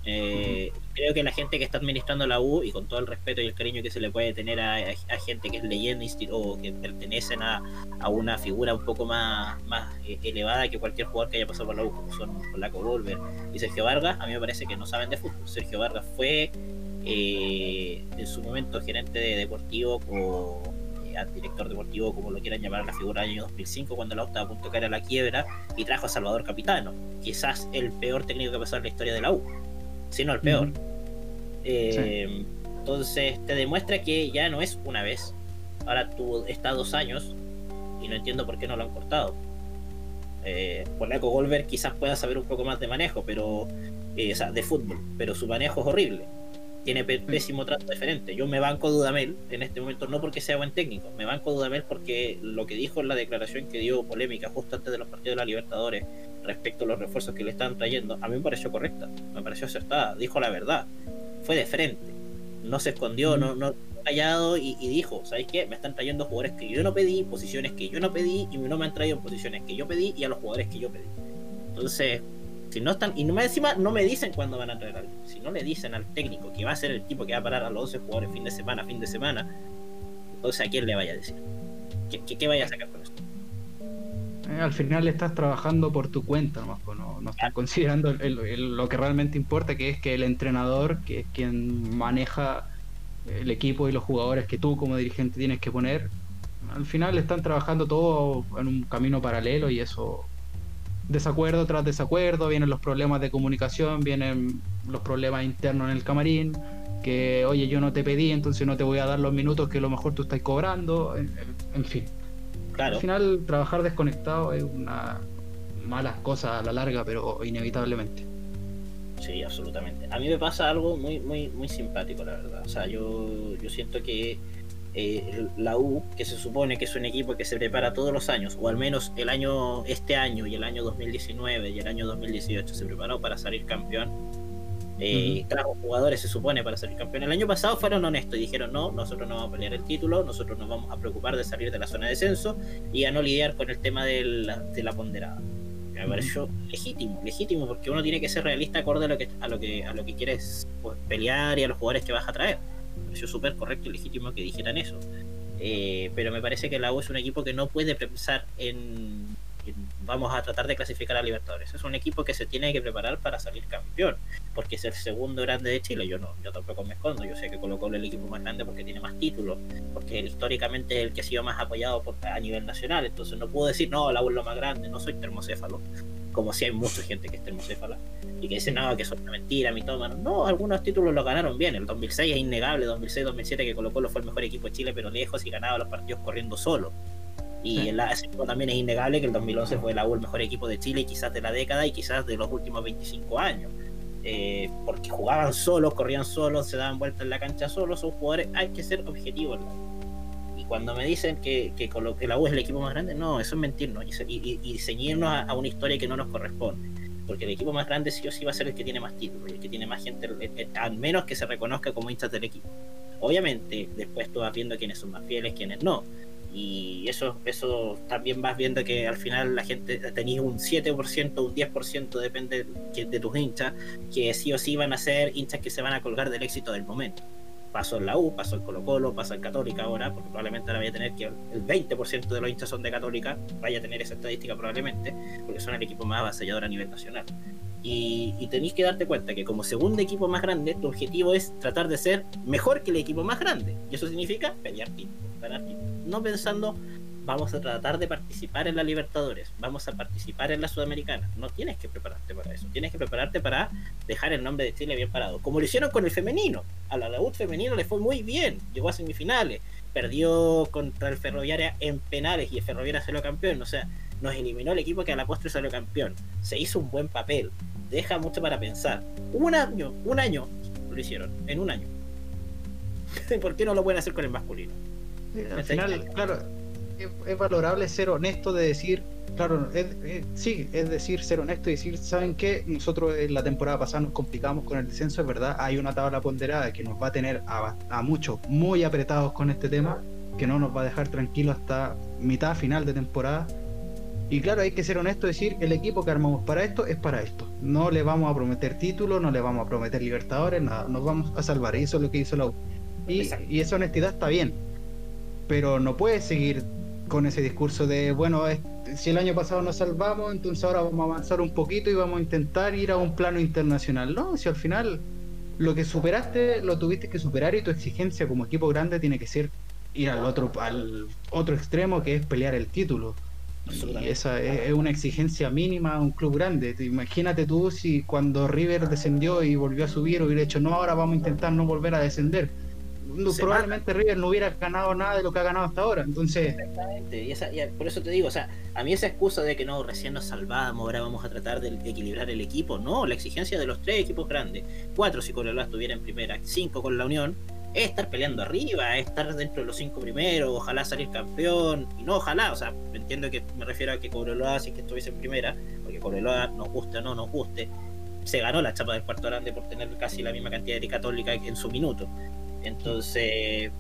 Eh, creo que la gente que está administrando la U, y con todo el respeto y el cariño que se le puede tener a, gente que es leyenda o que pertenecen a, una figura un poco más, más eh, elevada que cualquier jugador que haya pasado por la U, como son Polaco Volver y Sergio Vargas, a mí me parece que no saben de fútbol. Sergio Vargas fue eh, en su momento gerente de deportivo o director deportivo, como lo quieran llamar, la figura del año 2005, cuando la U estaba a punto de caer a la quiebra, y trajo a Salvador Capitano, quizás el peor técnico que ha pasado en la historia de la U sino el peor. Eh, entonces te demuestra que ya no es una vez. Ahora tú estás dos años y no entiendo por qué no lo han cortado. Eh, Polaco Golver quizás pueda saber un poco más de manejo, pero eh, o sea, de fútbol, pero su manejo es horrible. Tiene pésimo trato diferente. Yo me banco Dudamel en este momento, no porque sea buen técnico, me banco Dudamel porque lo que dijo en la declaración que dio polémica justo antes de los partidos de la Libertadores respecto a los refuerzos que le están trayendo, a mí me pareció correcta, me pareció acertada, dijo la verdad, fue de frente, no se escondió, no, no callado y, dijo, ¿sabéis qué? Me están trayendo jugadores que yo no pedí, posiciones que yo no pedí y no me han traído posiciones que yo pedí y a los jugadores que yo pedí. Entonces, si no están, y no me, encima no me dicen cuándo van a traer si no le dicen al técnico que va a ser el tipo que va a parar a los 12 jugadores fin de semana, fin de semana, Entonces, ¿a quién le vaya a decir? ¿Qué, qué, vaya a sacar con esto? Eh, al final estás trabajando por tu cuenta, nomás, pues, no, no estás considerando lo que realmente importa, que es que el entrenador, que es quien maneja el equipo y los jugadores que tú como dirigente tienes que poner, al final están trabajando todo en un camino paralelo y eso desacuerdo tras desacuerdo, vienen los problemas de comunicación, vienen los problemas internos en el camarín, que oye yo no te pedí, entonces no te voy a dar los minutos que a lo mejor tú estás cobrando, en, fin. Al final trabajar desconectado es una mala cosa a la larga, pero inevitablemente. Sí, absolutamente. A mí me pasa algo muy, muy, muy simpático, la verdad. O sea, yo, yo siento que eh, la U, que se supone que es un equipo que se prepara todos los años, o al menos el año, este año y el año 2019 y el año 2018 se preparó para salir campeón. Eh, Claro, jugadores se supone para salir campeón. El año pasado fueron honestos y dijeron: No, nosotros no vamos a pelear el título, nosotros nos vamos a preocupar de salir de la zona de descenso y a no lidiar con el tema de la, de la ponderada. Me pareció legítimo, legítimo, porque uno tiene que ser realista acorde a lo que, a lo que, a lo que quieres pues, pelear y a los jugadores que vas a traer me pareció súper correcto y legítimo que dijeran eso. Eh, pero me parece que la U es un equipo que no puede pensar en, vamos a tratar de clasificar a Libertadores. Es un equipo que se tiene que preparar para salir campeón, porque es el segundo grande de Chile. Yo no, yo tampoco me escondo. Yo sé que colocó el equipo más grande porque tiene más títulos, porque históricamente es el que ha sido más apoyado a nivel nacional. Entonces no puedo decir, no, la U es lo más grande, no soy termocéfalo como si hay mucha gente que es termocéfala y que dice, no, que es una mentira, mitómano. No, algunos títulos lo ganaron bien. El 2006 es innegable, 2006-2007 que colocó lo fue el mejor equipo de Chile, pero lejos y ganaba los partidos corriendo solo. Y el también es innegable que el 2011 fue la U el mejor equipo de Chile, quizás de la década y quizás de los últimos 25 años. Eh, porque jugaban solos, corrían solos, se daban vueltas en la cancha solos, son jugadores, hay que ser objetivos. Y cuando me dicen que, que, que, la U es el equipo más grande, no, eso es mentirnos y, y, ceñirnos a, una historia que no nos corresponde. Porque el equipo más grande sí o sí va a ser el que tiene más títulos, el que tiene más gente, al menos que se reconozca como hinchas del equipo. Obviamente, después tú vas viendo quiénes son más fieles, quiénes no. Y eso, eso también vas viendo que al final la gente tenía un 7%, un 10%, depende de tus hinchas, que sí o sí van a ser hinchas que se van a colgar del éxito del momento pasó en la U, pasó en Colo Colo, pasó en Católica ahora, porque probablemente ahora vaya a tener que el 20% de los hinchas son de Católica, vaya a tener esa estadística probablemente, porque son el equipo más avasallador a nivel nacional. Y, y tenéis que darte cuenta que como segundo equipo más grande, tu objetivo es tratar de ser mejor que el equipo más grande. Y eso significa pelear títulos, ganar títulos. No pensando vamos a tratar de participar en la Libertadores, vamos a participar en la Sudamericana. No tienes que prepararte para eso, tienes que prepararte para dejar el nombre de Chile bien parado, como lo hicieron con el femenino. A la debut femenino le fue muy bien, llegó a semifinales, perdió contra el Ferroviaria en penales y el Ferroviaria salió campeón, o sea, nos eliminó el equipo que a la postre salió campeón. Se hizo un buen papel, deja mucho para pensar. Un año, un año lo hicieron, en un año. ¿Por qué no lo pueden hacer con el masculino? al final, claro, es, valorable ser honesto de decir, claro, sí, es decir, ser honesto y decir, ¿saben qué? Nosotros en la temporada pasada nos complicamos con el descenso, es verdad, hay una tabla ponderada que nos va a tener a, a muchos muy apretados con este tema, que no nos va a dejar tranquilos hasta mitad, final de temporada. Y claro, hay que ser honesto y decir, el equipo que armamos para esto es para esto. No le vamos a prometer título, no le vamos a prometer libertadores, nada, nos vamos a salvar. Y eso es lo que hizo la U. Y, y esa honestidad está bien. Pero no puede seguir con ese discurso de, bueno, si el año pasado nos salvamos, entonces ahora vamos a avanzar un poquito y vamos a intentar ir a un plano internacional. No, si al final lo que superaste lo tuviste que superar y tu exigencia como equipo grande tiene que ser ir al otro, al otro extremo que es pelear el título. Y esa es, una exigencia mínima a un club grande. Imagínate tú si cuando River descendió y volvió a subir hubiera hecho, no, ahora vamos a intentar no volver a descender probablemente River no hubiera ganado nada de lo que ha ganado hasta ahora. Entonces. Exactamente, y, por eso te digo, o sea, a mí esa excusa de que no, recién nos salvamos, ahora vamos a tratar de equilibrar el equipo, no, la exigencia de los tres equipos grandes, cuatro si Colombia estuviera en primera, cinco con la Unión, es estar peleando arriba, es estar dentro de los cinco primeros, ojalá salir campeón, y no ojalá, o sea, entiendo que me refiero a que Cobreloa si que estuviese en primera, porque Cobreloa nos guste o no nos guste, se ganó la chapa del cuarto grande por tener casi la misma cantidad de católica en su minuto. Entonces,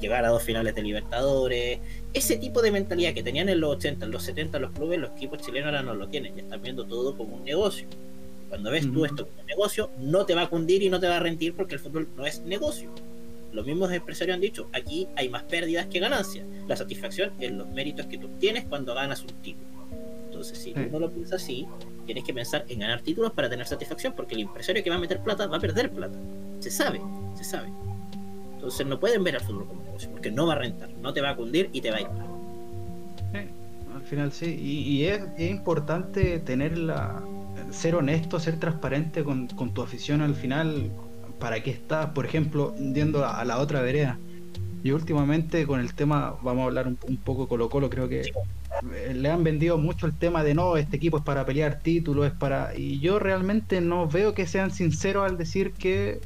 llegar a dos finales de Libertadores, ese tipo de mentalidad que tenían en los 80, en los 70 los clubes, los equipos chilenos ahora no lo tienen, ya están viendo todo como un negocio. Cuando ves tú esto como un negocio, no te va a cundir y no te va a rendir porque el fútbol no es negocio. los mismos empresarios han dicho, aquí hay más pérdidas que ganancias. La satisfacción es los méritos que tú tienes cuando ganas un título. Entonces, si tú no lo piensas así, tienes que pensar en ganar títulos para tener satisfacción, porque el empresario que va a meter plata va a perder plata. Se sabe, se sabe. Entonces no pueden ver al fútbol como negocio, porque no va a rentar, no te va a cundir y te va a ir mal. al final sí, y, es, importante tener la, ser honesto, ser transparente con, tu afición al final, para qué estás, por ejemplo, yendo a, la otra vereda. Y últimamente con el tema, vamos a hablar un, poco Colo Colo, creo que eh, le han vendido mucho el tema de no, este equipo es para pelear títulos, es para... Y yo realmente no veo que sean sinceros al decir que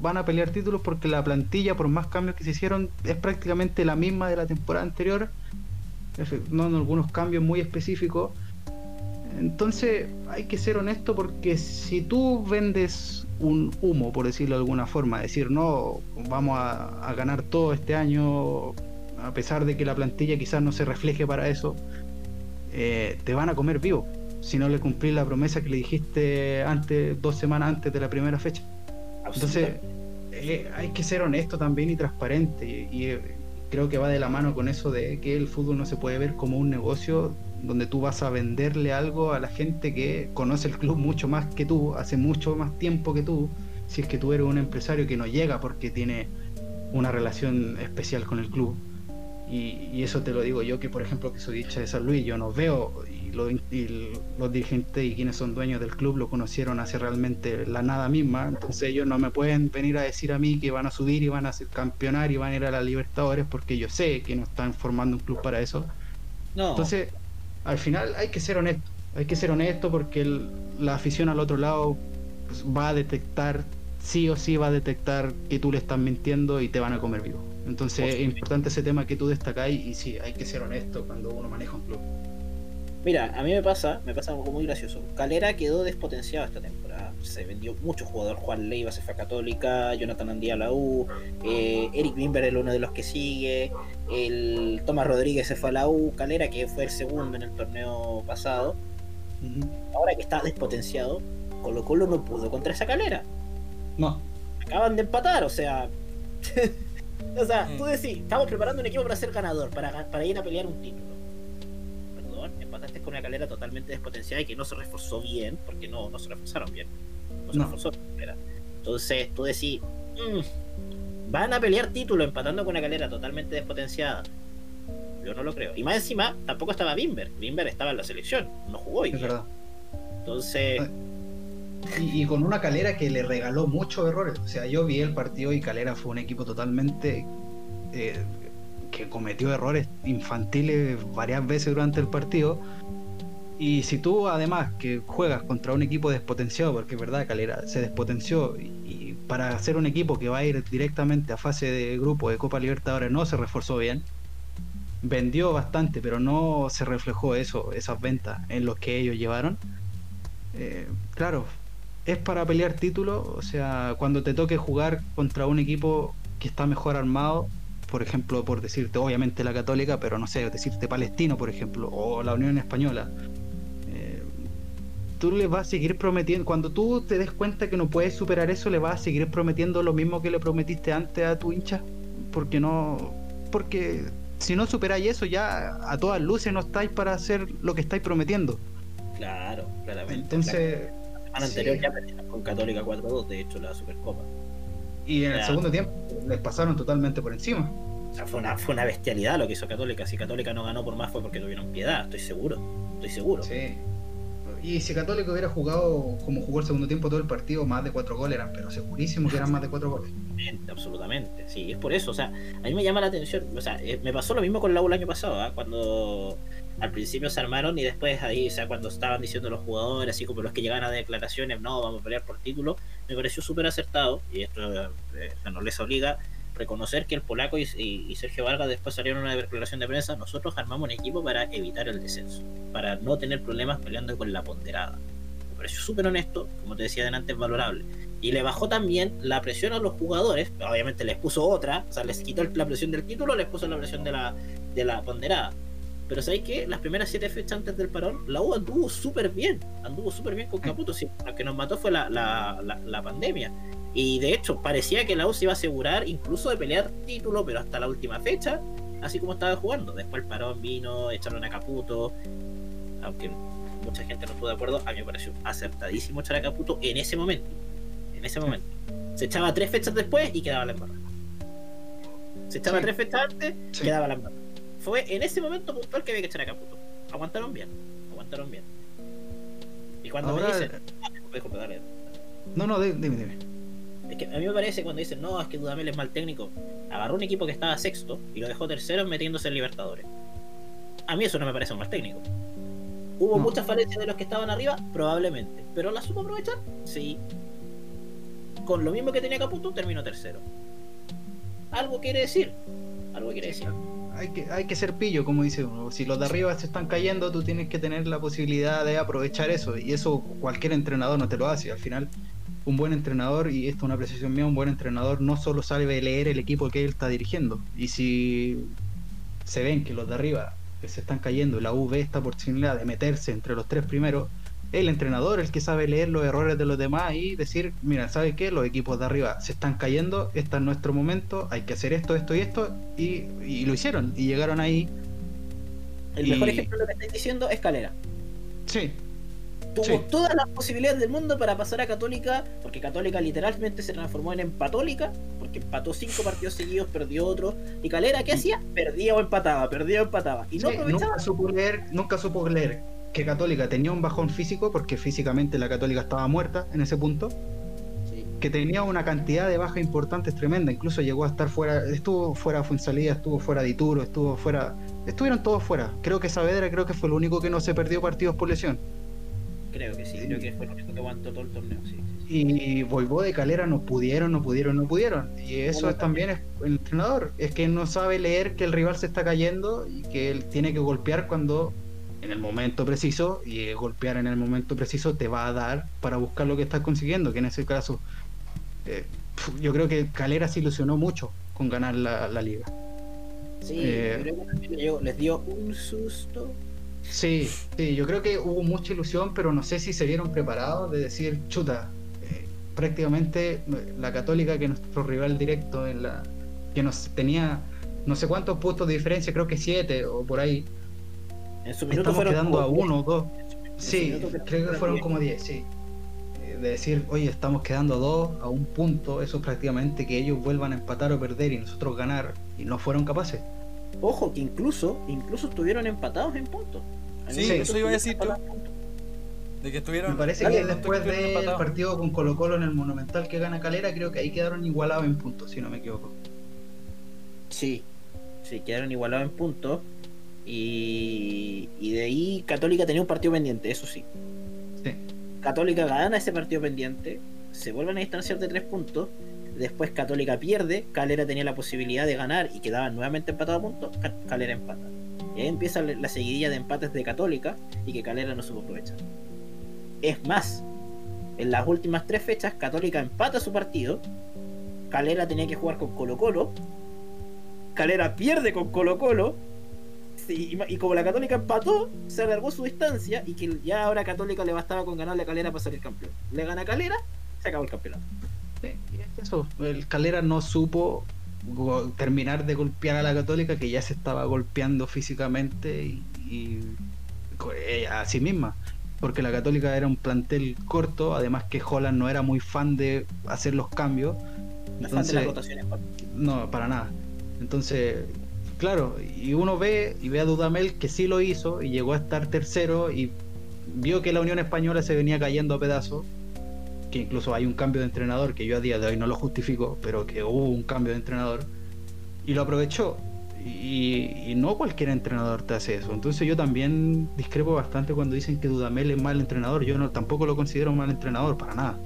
van a pelear títulos porque la plantilla, por más cambios que se hicieron, es prácticamente la misma de la temporada anterior, no algunos cambios muy específicos. Entonces hay que ser honesto porque si tú vendes un humo, por decirlo de alguna forma, decir, no, vamos a, ganar todo este año, a pesar de que la plantilla quizás no se refleje para eso, eh, te van a comer vivo si no le cumplís la promesa que le dijiste antes, dos semanas antes de la primera fecha. Entonces, eh, hay que ser honesto también y transparente. Y, eh, creo que va de la mano con eso de que el fútbol no se puede ver como un negocio donde tú vas a venderle algo a la gente que conoce el club mucho más que tú, hace mucho más tiempo que tú. Si es que tú eres un empresario que no llega porque tiene una relación especial con el club. Y, y eso te lo digo yo que, por ejemplo, que soy dicha de San Luis, yo no veo y, los dirigentes y quienes son dueños del club lo conocieron hace realmente la nada misma. Entonces ellos no me pueden venir a decir a mí que van a subir y van a ser campeonar y van a ir a la Libertadores porque yo sé que no están formando un club para eso. No. Entonces, al final hay que ser honesto. Hay que ser honesto porque la afición al otro lado pues, va a detectar, sí o sí va a detectar que tú le estás mintiendo y te van a comer vivo. Entonces es importante ese tema que tú destacáis y sí, hay que ser honesto cuando uno maneja un club. Mira, a mí me pasa, me pasa algo muy gracioso. Calera quedó despotenciado esta temporada. Se vendió mucho jugador. Juan Leiva se fue a Católica, Jonathan Andía a la U, eh, Eric Wimber es uno de los que sigue, el Tomás Rodríguez se fue a la U, Calera que fue el segundo en el torneo pasado. Ahora que está despotenciado, Colo Colo no pudo contra esa Calera. No. Acaban de empatar, o sea... o sea, tú decís, estamos preparando un equipo para ser ganador, para, para ir a pelear un título empataste con una calera totalmente despotenciada y que no se reforzó bien, porque no, no se reforzaron bien. No se reforzó Entonces tú decís, mm, van a pelear título empatando con una calera totalmente despotenciada. Yo no lo creo. Y más encima, tampoco estaba Bimber. Bimber estaba en la selección, no jugó hoy. Es verdad. Entonces. Y, con una calera que le regaló muchos errores. O sea, yo vi el partido y Calera fue un equipo totalmente eh, que cometió errores infantiles varias veces durante el partido. Y si tú además que juegas contra un equipo despotenciado, porque es verdad, Calera se despotenció y, para ser un equipo que va a ir directamente a fase de grupo de Copa Libertadores no se reforzó bien, vendió bastante, pero no se reflejó eso, esas ventas en los que ellos llevaron. Eh, claro, es para pelear títulos, o sea, cuando te toque jugar contra un equipo que está mejor armado, por ejemplo, por decirte, obviamente la católica, pero no sé, decirte palestino, por ejemplo, o la Unión Española, eh, tú le vas a seguir prometiendo, cuando tú te des cuenta que no puedes superar eso, le vas a seguir prometiendo lo mismo que le prometiste antes a tu hincha, porque no, porque si no superáis eso ya a todas luces no estáis para hacer lo que estáis prometiendo. Claro, claramente. Entonces... La anterior ya con Católica 4-2, de hecho, la Supercopa. Y en el segundo tiempo les pasaron totalmente por encima. fue una, fue una bestialidad lo que hizo Católica. Si Católica no ganó por más fue porque tuvieron piedad, estoy seguro. Estoy seguro. Sí. Y si Católica hubiera jugado como jugó el segundo tiempo todo el partido, más de cuatro goles eran, pero segurísimo que eran más de cuatro goles. Absolutamente, sí, es por eso. O sea, a mí me llama la atención. O sea, eh, me pasó lo mismo con la U el año pasado, ¿ah? cuando al principio se armaron y después ahí, o sea, cuando estaban diciendo los jugadores, así como los que llegan a declaraciones, no, vamos a pelear por título, me pareció súper acertado, y esto eh, no les obliga reconocer que el polaco y, Sergio Vargas después salieron una declaración de prensa, nosotros armamos un equipo para evitar el descenso, para no tener problemas peleando con la ponderada. Me pareció súper honesto, como te decía antes, valorable. Y le bajó también la presión a los jugadores, obviamente les puso otra, o sea, les quitó la presión del título, les puso la presión de la, de la ponderada pero ¿sabéis que Las primeras siete fechas antes del parón, la U anduvo súper bien. Anduvo súper bien con Caputo. Sí, lo que nos mató fue la, la, la, pandemia. Y de hecho, parecía que la U se iba a asegurar incluso de pelear título, pero hasta la última fecha, así como estaba jugando. Después el parón vino, echaron a Caputo, aunque mucha gente no estuvo de acuerdo, a mí me pareció acertadísimo echar a Caputo en ese momento. En ese momento. Se echaba tres fechas después y quedaba la embarrada. Se echaba Sí. tres fechas antes, Sí. quedaba la embarrada. Fue en ese momento puntual que había que echar a Caputo. Aguantaron bien, aguantaron bien. Y cuando Ahora- me dicen. Ah, dale. No, no, di- dime, dime. Es que a mí me parece cuando dicen, no, es que Dudamel es mal técnico. Agarró un equipo que estaba sexto y lo dejó tercero metiéndose en Libertadores. A mí eso no me parece un mal técnico. ¿Hubo No. muchas falencias de los que estaban arriba? Probablemente. ¿Pero las supo aprovechar? Sí. Con lo mismo que tenía Caputo, terminó tercero. Algo quiere decir. Algo quiere decir. Hay que, hay que ser pillo, como dice uno. Si los de arriba se están cayendo, tú tienes que tener la posibilidad de aprovechar eso. Y eso cualquier entrenador no te lo hace. Al final, un buen entrenador, y esto es una apreciación mía, un buen entrenador no solo sabe leer el equipo que él está dirigiendo. Y si se ven que los de arriba que se están cayendo, la U ve esta oportunidad de meterse entre los tres primeros, el entrenador el que sabe leer los errores de los demás y decir, mira, ¿sabes qué? Los equipos de arriba se están cayendo, este es nuestro momento, hay que hacer esto, esto y esto, y, y lo hicieron, y llegaron ahí. El Y- mejor ejemplo de lo que estáis diciendo es Calera. Sí, Tuvo Sí. todas las posibilidades del mundo para pasar a Católica, porque Católica literalmente se transformó en empatólica, porque empató cinco partidos seguidos, perdió otro. Y Calera, ¿qué hacía? Perdía o empataba, perdía o empataba. Y no Sí, aprovechaba. nunca supo leer, nunca supo leer que Católica tenía un bajón físico, porque físicamente la Católica estaba muerta en ese punto, Sí. que tenía una cantidad de bajas importantes tremenda, incluso llegó a estar fuera, estuvo fuera de Fuensalida, estuvo fuera de Ituro, estuvo fuera, estuvieron todos fuera. Creo que Saavedra creo que fue el único que no se perdió partidos por lesión. Creo que sí, creo que fue el único que aguantó todo el torneo. Sí. Y Voivó de Calera no pudieron, no pudieron, no pudieron. Y eso es también es el entrenador, es que no sabe leer que el rival se está cayendo y que él tiene que golpear cuando en el momento preciso y eh, golpear en el momento preciso te va a dar para buscar lo que estás consiguiendo, que en ese caso eh, yo creo que Calera se ilusionó mucho con ganar la, la liga. Sí, Eh, yo creo que les dio un susto. Sí, sí, yo creo que hubo mucha ilusión, pero no sé si se vieron preparados de decir, chuta, prácticamente la Católica, que es nuestro rival directo en la que nos tenía no sé cuántos puntos de diferencia, creo que siete o por ahí, En su minuto estamos fueron quedando a uno o dos. Sí, creo que fueron como 10, sí. Eh, De decir, oye, estamos quedando a dos, a un punto, eso es prácticamente que ellos vuelvan a empatar o perder y nosotros ganar, y no fueron capaces. Ojo, que incluso, incluso estuvieron empatados en puntos. Sí, eso iba a decir tú. De que estuvieron. Me parece Dale, que después del empatados. partido con Colo Colo en el Monumental que gana Calera, creo que ahí quedaron igualados en puntos, si no me equivoco. Sí, sí, quedaron igualados en puntos. Y, y de ahí Católica tenía un partido pendiente, eso sí. Sí. Católica gana ese partido pendiente, se vuelven a distanciar de tres puntos. Después Católica pierde, Calera tenía la posibilidad de ganar y quedaban nuevamente empatados a puntos. Ca- Calera empata. Y ahí empieza la la seguidilla de empates de Católica y que Calera no supo aprovechar. Es más, en las últimas tres fechas, Católica empata su partido. Calera tenía que jugar con Colo Colo. Calera pierde con Colo Colo. Sí, y, como la Católica empató, se alargó su distancia y que ya ahora Católica le bastaba con ganarle a Calera para salir campeón. Le gana Calera, se acabó el campeonato. Sí, eso. El Calera no supo terminar de golpear a la Católica, que ya se estaba golpeando físicamente y, ella a sí misma. Porque la Católica era un plantel corto, además que Holland no era muy fan de hacer los cambios. No es fan de las Entonces, rotaciones. Juan. no, para nada. Entonces, claro, y uno ve y ve a Dudamel que sí lo hizo y llegó a estar tercero y vio que la Unión Española se venía cayendo a pedazos, que incluso hay un cambio de entrenador que yo a día de hoy no lo justifico, pero que hubo un cambio de entrenador y lo aprovechó. Y, y no cualquier entrenador te hace eso. Entonces yo también discrepo bastante cuando dicen que Dudamel es mal entrenador. Yo no tampoco lo considero un mal entrenador, para nada.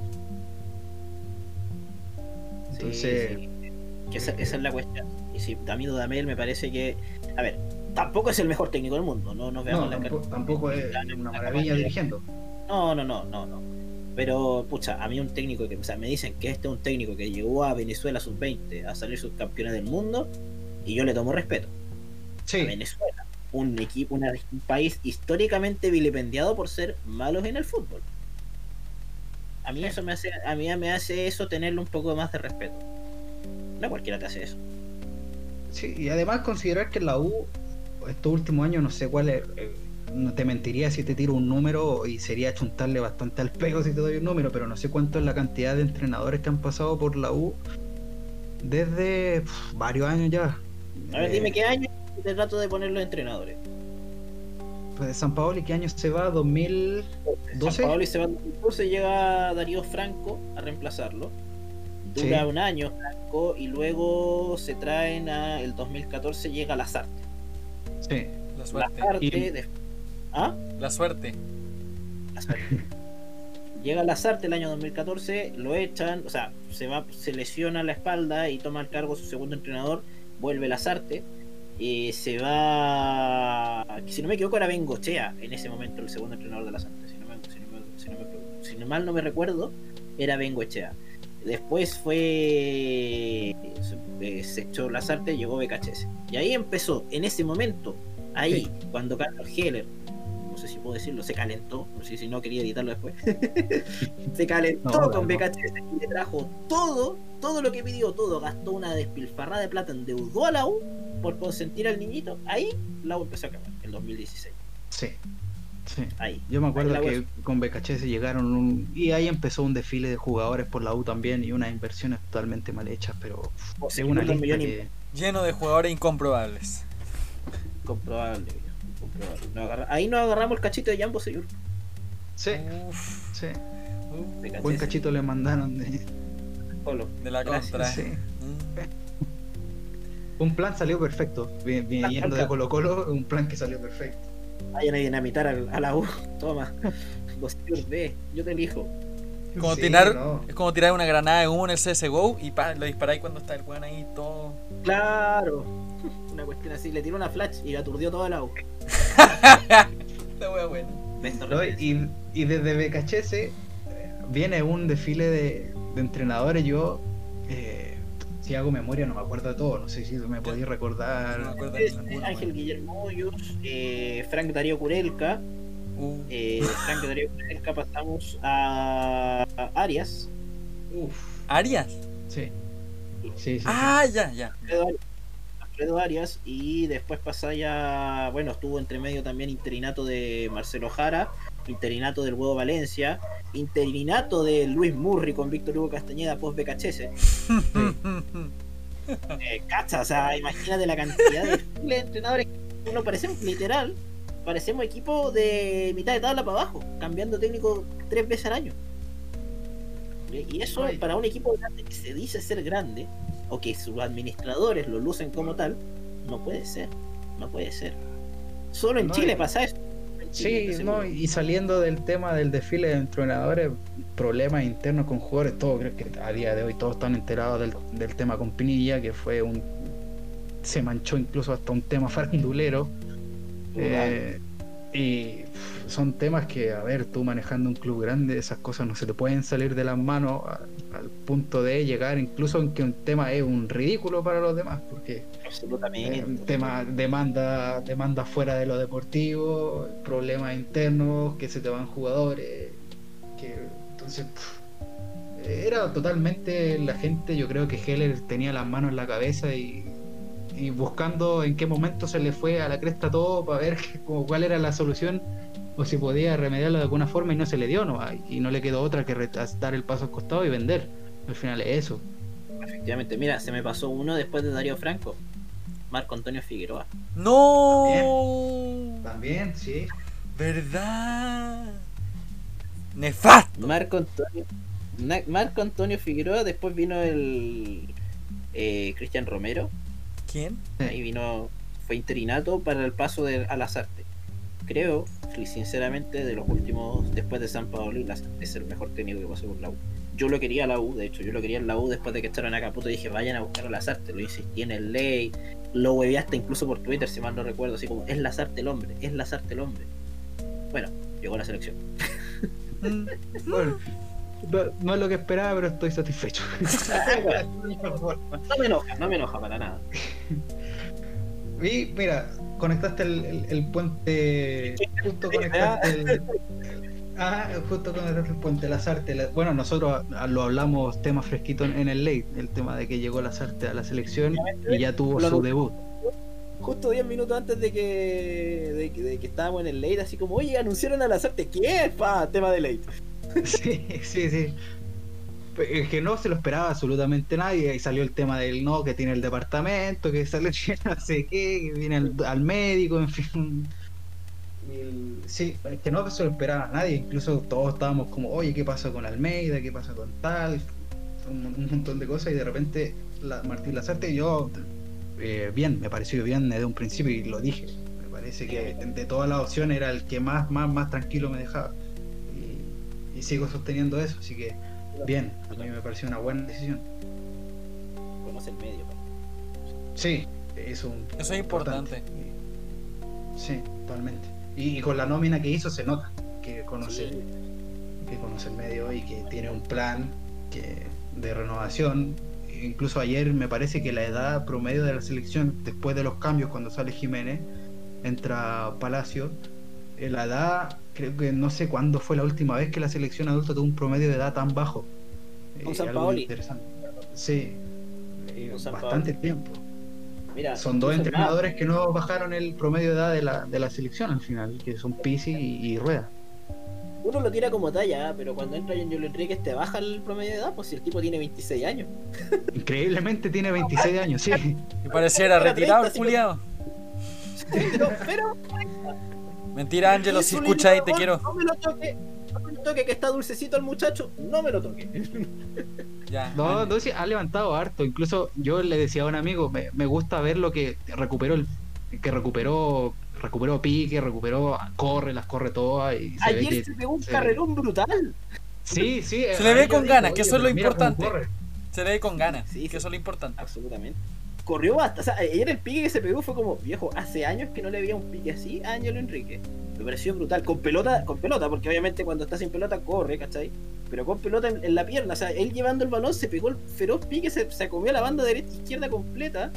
Entonces, Sí, sí. Que esa, esa es la cuestión. Y si a mí Dudamel me parece que. A ver, tampoco es el mejor técnico del mundo. No nos veamos no, la tampoco, tampoco es una la maravilla dirigiendo. No, no, no, no, no. Pero, pucha, a mí un técnico que, o sea, me dicen que este es un técnico que llegó a Venezuela sub-20 a salir subcampeones del mundo y yo le tomo respeto. A Sí, Venezuela, un equipo, una- un país históricamente vilipendiado por ser malos en el fútbol. A mí eso me hace, a mí me hace eso tenerle un poco más de respeto. No cualquiera te hace eso. Sí, y además considerar que la U estos últimos años no sé cuál es, eh, no te mentiría si te tiro un número y sería chuntarle bastante al pego si te doy un número, pero no sé cuánto es la cantidad de entrenadores que han pasado por la U desde varios años ya. A ver, Eh, dime qué año y te trato de poner los entrenadores. Pues de San Paolo, ¿y qué año se va? ¿2012? San Paolo se va en 2012, llega Darío Franco a reemplazarlo. Dura Sí. un año Franco y luego se traen a el 2014 llega Lazarte. Sí. La suerte. Y- de- ¿Ah? La suerte. Lazarte. Llega Lazarte el año 2014, lo echan, o sea, se va, se lesiona la espalda y toma el cargo su segundo entrenador, vuelve Lazarte. Y se va. Si no me equivoco, era Bengochea en ese momento el segundo entrenador de Lazarte. Si no, me, si, no me- si no me- si no mal no me recuerdo, era Bengochea. Después fue. Se, eh, se echó Lazarte, llegó BKHS. Y ahí empezó, en ese momento, ahí, Sí. cuando Carlos Heller, no sé si puedo decirlo, se calentó, no sé si no quería editarlo después. se calentó No, con no. BKHS y le trajo todo, todo lo que pidió, todo. Gastó una despilfarrada de plata, endeudó a la U por consentir al niñito. Ahí la U empezó a acabar, el 2016. Sí. Sí. Ahí. Yo me acuerdo que con BKHS llegaron un... y ahí empezó un desfile de jugadores por la U también y unas inversiones totalmente mal hechas, pero O es sea, una lista que... Lleno de jugadores incomprobables. Comprobable, agarra- Ahí nos agarramos el cachito de Jambo, señor. Sí, Uf. sí. Uf. Buen cachito le mandaron de... Solo. De la Gracias, contra. sí. Mm. Un plan salió perfecto. Vi- Viniendo de Colo Colo, un plan que salió perfecto. Vayan a dinamitar a la U. Toma. Vos ve, yo te elijo. Como Sí, tirar, no. es como tirar una granada de humo en el CSGO y pa, lo disparáis cuando está el weón ahí todo. Claro. Una cuestión así. Le tiró una flash y aturdió toda la U. Y, y desde BKHS viene un desfile de, de entrenadores. Yo, eh, si hago memoria, no me acuerdo de todo. No sé si me podéis No me recordar. acuerdo de Es ninguno, Ángel. Guillermo Hoyos, eh, Frank Darío Curelca, Uh, eh, Frank Darío Curelca pasamos a Arias, Uf, ¿Arias? sí. Sí, sí, sí. Ah, ya, ya. Alfredo Arias, Alfredo Arias, y después pasa ya, bueno, estuvo entre medio también interinato de Marcelo Jara, interinato del Huevo Valencia, interinato de Luis Murri con Víctor Hugo Castañeda post BKHS. Eh, cacha, o sea, imagínate la cantidad de entrenadores que uno parecemos literal, parecemos equipo de mitad de tabla para abajo, cambiando técnico tres veces al año. Y eso Ay. para un equipo grande que se dice ser grande, o que sus administradores lo lucen como tal, no puede ser, no puede ser. Solo en No, Chile pasa eso. Sí, no, y saliendo del tema del desfile de entrenadores, problemas internos con jugadores, todo, creo que a día de hoy todos están enterados del, del tema con Pinilla, que fue un. se manchó incluso hasta un tema farandulero. Eh, y son temas que, a ver, tú manejando un club grande, esas cosas no se te pueden salir de las manos al punto de llegar, incluso en que un tema es un ridículo para los demás, porque Absolutamente. eh, tema demanda demanda fuera de lo deportivo problemas internos que se te van jugadores que entonces pff, era totalmente la gente yo creo que Heller tenía las manos en la cabeza y, y buscando en qué momento se le fue a la cresta todo para ver como cuál era la solución o si podía remediarlo de alguna forma y no se le dio no y no le quedó otra que dar el paso al costado y vender al final es eso Efectivamente, mira, se me pasó uno después de Darío Franco. Marco Antonio Figueroa. ¡No! también sí ¿Verdad? Nefasto. Marco Antonio, Na- Marco Antonio Figueroa, después vino el eh, Cristian Romero, ¿Quién? ahí vino, fue interinato para el paso de Alazarte. Creo, y sinceramente, de los últimos, después de San Paolo, es el mejor técnico que pasó por la U. Yo lo quería a la U, de hecho, yo lo quería en la U después de que echaron a Caputo y dije, vayan a buscar a Lazarte, lo insistí en el ley, lo hueveaste incluso por Twitter, si mal no recuerdo, así como, es Lazarte el hombre, es Lazarte el hombre. Bueno, llegó a la selección. Mm. Bueno, no, no es lo que esperaba, pero estoy satisfecho. No me enoja, no me enoja para nada. y mira, conectaste el, el- el puente, justo conectaste el, Ah, justo con el puente Lazarte. la- Bueno, nosotros ah, lo hablamos tema fresquito en en el late, el tema de que llegó Lazarte a la selección y ya tuvo su debut. Justo 10 minutos antes de que, de, que- de que estábamos en el late, así como, oye, anunciaron a Lazarte. ¿Quién? Pa, tema de late. Sí, sí, sí. Que no se lo esperaba absolutamente nadie. Y salió el tema del no, que tiene el departamento, que sale no sé qué, que viene al, al médico, en fin. Sí, es que no se lo esperaba nadie. Incluso todos estábamos como, oye, ¿qué pasa con Almeida? ¿Qué pasa con tal? Un, un montón de cosas. Y de repente, la, Martín Lazarte, yo, eh, bien, me pareció bien desde un principio y lo dije. Me parece que de todas las opciones era el que más, más, más tranquilo me dejaba. Y, y sigo sosteniendo eso, así que bien, a mí me pareció una buena decisión. Conoce el medio, pa. Sí, es un Eso es importante. Sí, totalmente. Y, y con la nómina que hizo se nota que conoce, Sí. que conoce el medio y que tiene un plan que, de renovación. Incluso ayer me parece que la edad promedio de la selección, después de los cambios, cuando sale Jiménez, entra Palacio, eh, la edad, creo que no sé cuándo fue la última vez que la selección adulta tuvo un promedio de edad tan bajo. Con Eh, San algo Paoli. interesante. Sí, eh, Con San bastante tiempo. Mira, Son dos entrenadores que no bajaron el promedio de edad de la, de la selección al final, que son Pizzi y, y Rueda. Uno lo tira como talla, ¿ah? pero cuando entra Angelo Enriquez te baja el promedio de edad, pues si el tipo tiene 26 años. Increíblemente tiene 26 años, sí. Y pareciera Era retirado el 30, culiado. pero, pero Mentira, Ángelo, si escucha ahí, te quiero. No me lo toque, no me lo toque que está dulcecito el muchacho, no me lo toque. Ya. No, sí, ha levantado harto. Incluso yo le decía a un amigo, me, me gusta ver lo que recuperó, el, que recuperó, recuperó pique, recuperó, corre, las corre todas. Y se ve Ayer que, se pegó un se- carrerón brutal. Sí, sí. Se le ve con ganas, que "Oye, eso es lo importante". Se le ve con ganas. Sí, que eso es lo importante. Absolutamente. Corrió bastante. O sea, ayer el pique que se pegó fue como, viejo, hace años que no le veía un pique así a Ángelo Enrique. Me pareció brutal. Con pelota, con pelota, porque obviamente cuando está sin pelota corre, ¿cachai? Pero con pelota en, la pierna. O sea, él llevando el balón se pegó el feroz pique, se, se comió la banda derecha izquierda completa.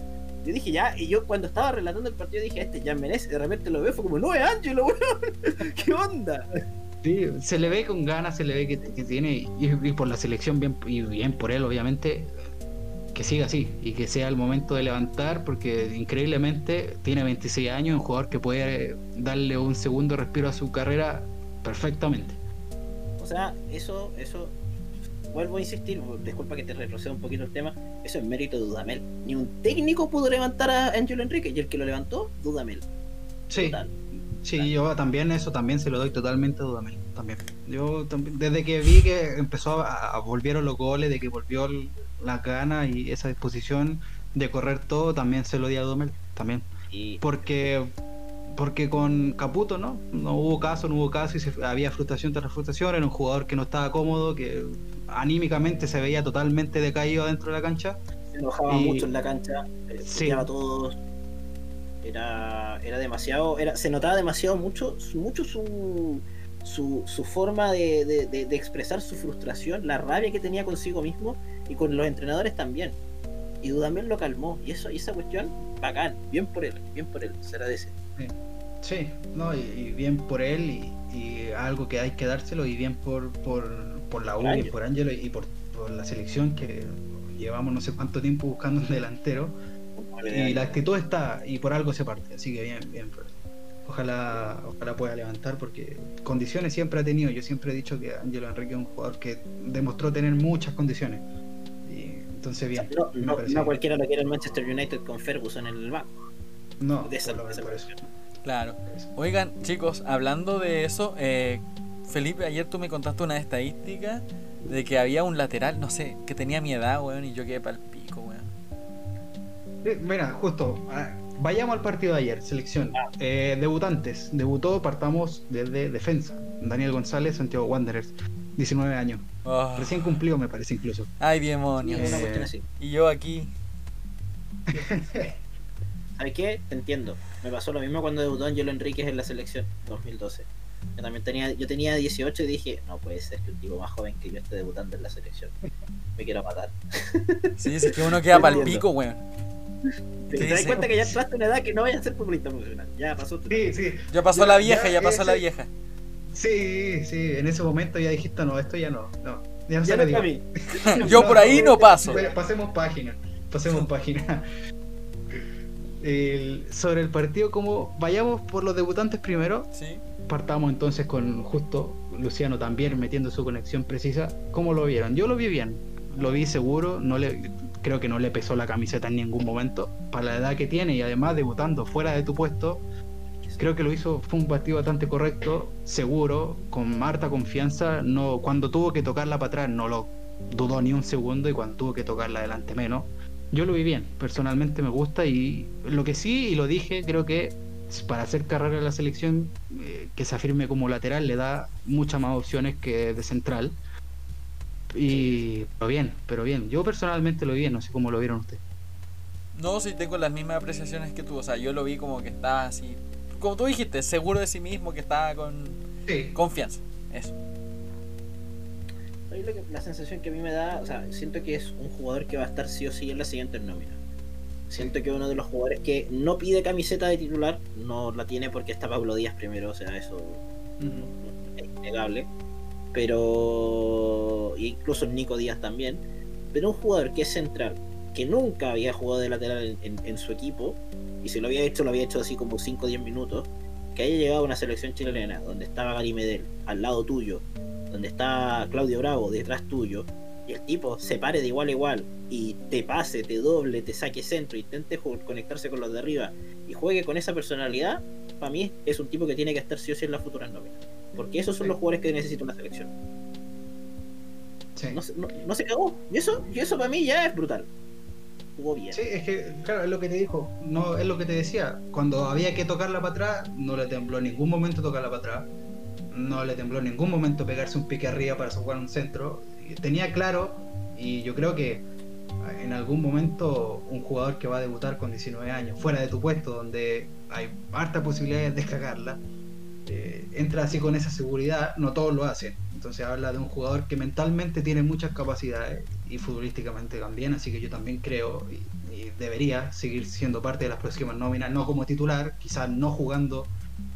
Yo dije, ya, y yo cuando estaba relatando el partido dije, este ya merece. De repente lo veo, fue como, no es Ángelo, weón. ¿Qué onda? Sí, se le ve con ganas, se le ve que, que tiene, y, y por la selección, bien, y bien por él, obviamente, que siga así y que sea el momento de levantar, porque increíblemente tiene 26 años, un jugador que puede darle un segundo respiro a su carrera perfectamente. O sea, eso, eso, vuelvo a insistir, disculpa que te retroceda un poquito el tema, eso es mérito de Dudamel. Ni un técnico pudo levantar a Ángelo Enrique y el que lo levantó, Dudamel. Sí, Total. sí, yo también eso también se lo doy totalmente a Dudamel, también. Yo también, desde que vi que empezó a, a- volvieron los goles, de que volvió el- la gana y esa disposición de correr todo, también se lo di a Dudamel, también. Y porque porque con Caputo no no hubo caso no hubo caso y se- había frustración tras frustración era un jugador que no estaba cómodo que anímicamente se veía totalmente decaído dentro de la cancha se enojaba y- mucho en la cancha, eh, Sí. a todos. Era, era demasiado, era, se notaba demasiado mucho, su- mucho su, su, su forma de, de- de- de expresar su frustración, la rabia que tenía consigo mismo y con los entrenadores también. Y Dudamel lo calmó. Y eso, y esa cuestión, bacán, bien por él, bien por él, se agradece. sí no y, y bien por él y, y algo que hay que dárselo y bien por por, por la U y por Ángelo y por, por la selección que llevamos no sé cuánto tiempo buscando un delantero y la actitud está y por algo se parte así que bien bien por él. ojalá ojalá pueda levantar porque condiciones siempre ha tenido yo siempre he dicho que Ángelo Enrique es un jugador que demostró tener muchas condiciones entonces bien No, me no, parece no bien. cualquiera lo quiere el Manchester United con Ferguson en el banco. no De esa- por de esa por eso. Claro. Oigan, chicos, hablando de eso, eh, Felipe, ayer tú me contaste una estadística de que había un lateral, no sé, que tenía mi edad, weón, y yo quedé pa'l pico, weón. Eh, Mira, justo, ah, vayamos al partido de ayer, selección. Eh, debutantes, debutó, partamos desde defensa. Daniel González, Santiago Wanderers, 19 años. Oh, Recién cumplido, me parece incluso. ay, demonios. Eh, así. Y yo aquí. ¿Sabes qué? Te entiendo. Me pasó lo mismo cuando debutó Angelo Enríquez en la selección 2012. Yo también tenía, yo tenía 18 y dije, no puede ser que un tipo más joven que yo esté debutando en la selección. Me quiero matar. Sí, sí, que uno queda pa'l pico, weón. Te, Sí, te das sí. cuenta que ya entraste en una edad que no vayas a ser futbolista profesional. Ya pasó tu Sí, sí. Ya pasó la vieja, Ya, ya pasó la vieja. Sí, sí, en ese momento ya dijiste, no, esto ya no, no. Ya no Ya no mí. Yo por ahí no paso. Pasemos página. Pasemos página. El- sobre el partido, como vayamos por los debutantes primero, Sí. partamos entonces con justo Luciano también metiendo su conexión precisa. ¿Cómo lo vieron? Yo lo vi bien, lo vi seguro, no le, creo que no le pesó la camiseta en ningún momento. Para la edad que tiene y además debutando fuera de tu puesto, creo que lo hizo, fue un partido bastante correcto, seguro, con harta confianza. No, cuando tuvo que tocarla para atrás no lo dudó ni un segundo y cuando tuvo que tocarla adelante menos. Yo lo vi bien, personalmente me gusta y lo que sí, y lo dije, creo que para hacer carrera en la selección, eh, que se afirme como lateral le da muchas más opciones que de central. Y, pero bien, pero bien. Yo personalmente lo vi bien, no sé cómo lo vieron ustedes. No, sí tengo las mismas apreciaciones que tú. O sea, yo lo vi como que estaba así. Como tú dijiste, seguro de sí mismo, que estaba con Sí. confianza. Eso. Lo que- la sensación que a mí me da, o sea, siento que es un jugador que va a estar sí o sí en la siguiente nómina. Siento que uno de los jugadores que no pide camiseta de titular, no la tiene porque está Pablo Díaz primero, o sea, eso es innegable. Pero incluso Nico Díaz también. Pero un jugador que es central, que nunca había jugado de lateral en, en- en su equipo, y si lo había hecho, lo había hecho así como 5 o 10 minutos, que haya llegado a una selección chilena donde estaba Gary Medel al lado tuyo, donde está Claudio Bravo detrás tuyo, y el tipo se pare de igual a igual y te pase, te doble, te saque centro, intente conectarse con los de arriba y juegue con esa personalidad, para mí es un tipo que tiene que estar sí o sí en las futuras nóminas. Porque esos son los jugadores que necesita una selección. Sí. No, se- no, no se cagó. Y eso, y eso para mí ya es brutal. Sí, es que, claro, es lo que te dijo, no es lo que te decía. Cuando había que tocarla para atrás, no le tembló en ningún momento tocarla para atrás. No le tembló en ningún momento pegarse un pique arriba para jugar un centro. Tenía claro, y yo creo que en algún momento un jugador que va a debutar con 19 años, fuera de tu puesto, donde hay harta posibilidad de cagarla, eh, entra así con esa seguridad, no todos lo hacen. Entonces habla de un jugador que mentalmente tiene muchas capacidades y futbolísticamente también, así que yo también creo y, y debería seguir siendo parte de las próximas nóminas, no como titular, quizás no jugando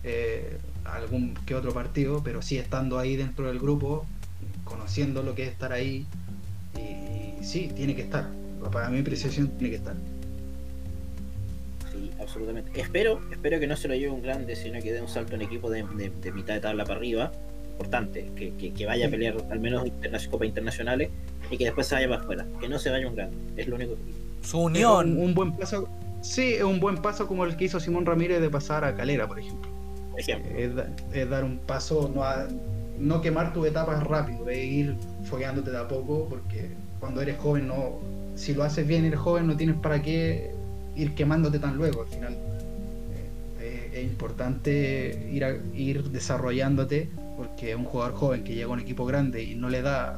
eh, algún que otro partido, pero sí estando ahí dentro del grupo, conociendo lo que es estar ahí. Y, sí, tiene que estar. Para mi apreciación tiene que estar. Sí, absolutamente. Espero, espero que no se lo lleve un grande, sino que dé un salto en equipo de mitad de tabla para arriba. Importante, que, que- que vaya a pelear al menos interna- Copa Internacionales y que después se vaya para afuera. Que no se vaya un grande. Es lo único que. Su Es unión. Un, un buen paso. Sí, es un buen paso como el que hizo Simón Ramírez de pasar a Calera, por ejemplo. Por ejemplo. es, da- es dar un paso, no, a- no quemar tus etapas rápido, es ir fogueándote de a poco, porque cuando eres joven, no si lo haces bien, eres joven, no tienes para qué ir quemándote tan luego. Al final eh, es, es importante ir, a- ir desarrollándote, porque un jugador joven que llega a un equipo grande y no le da,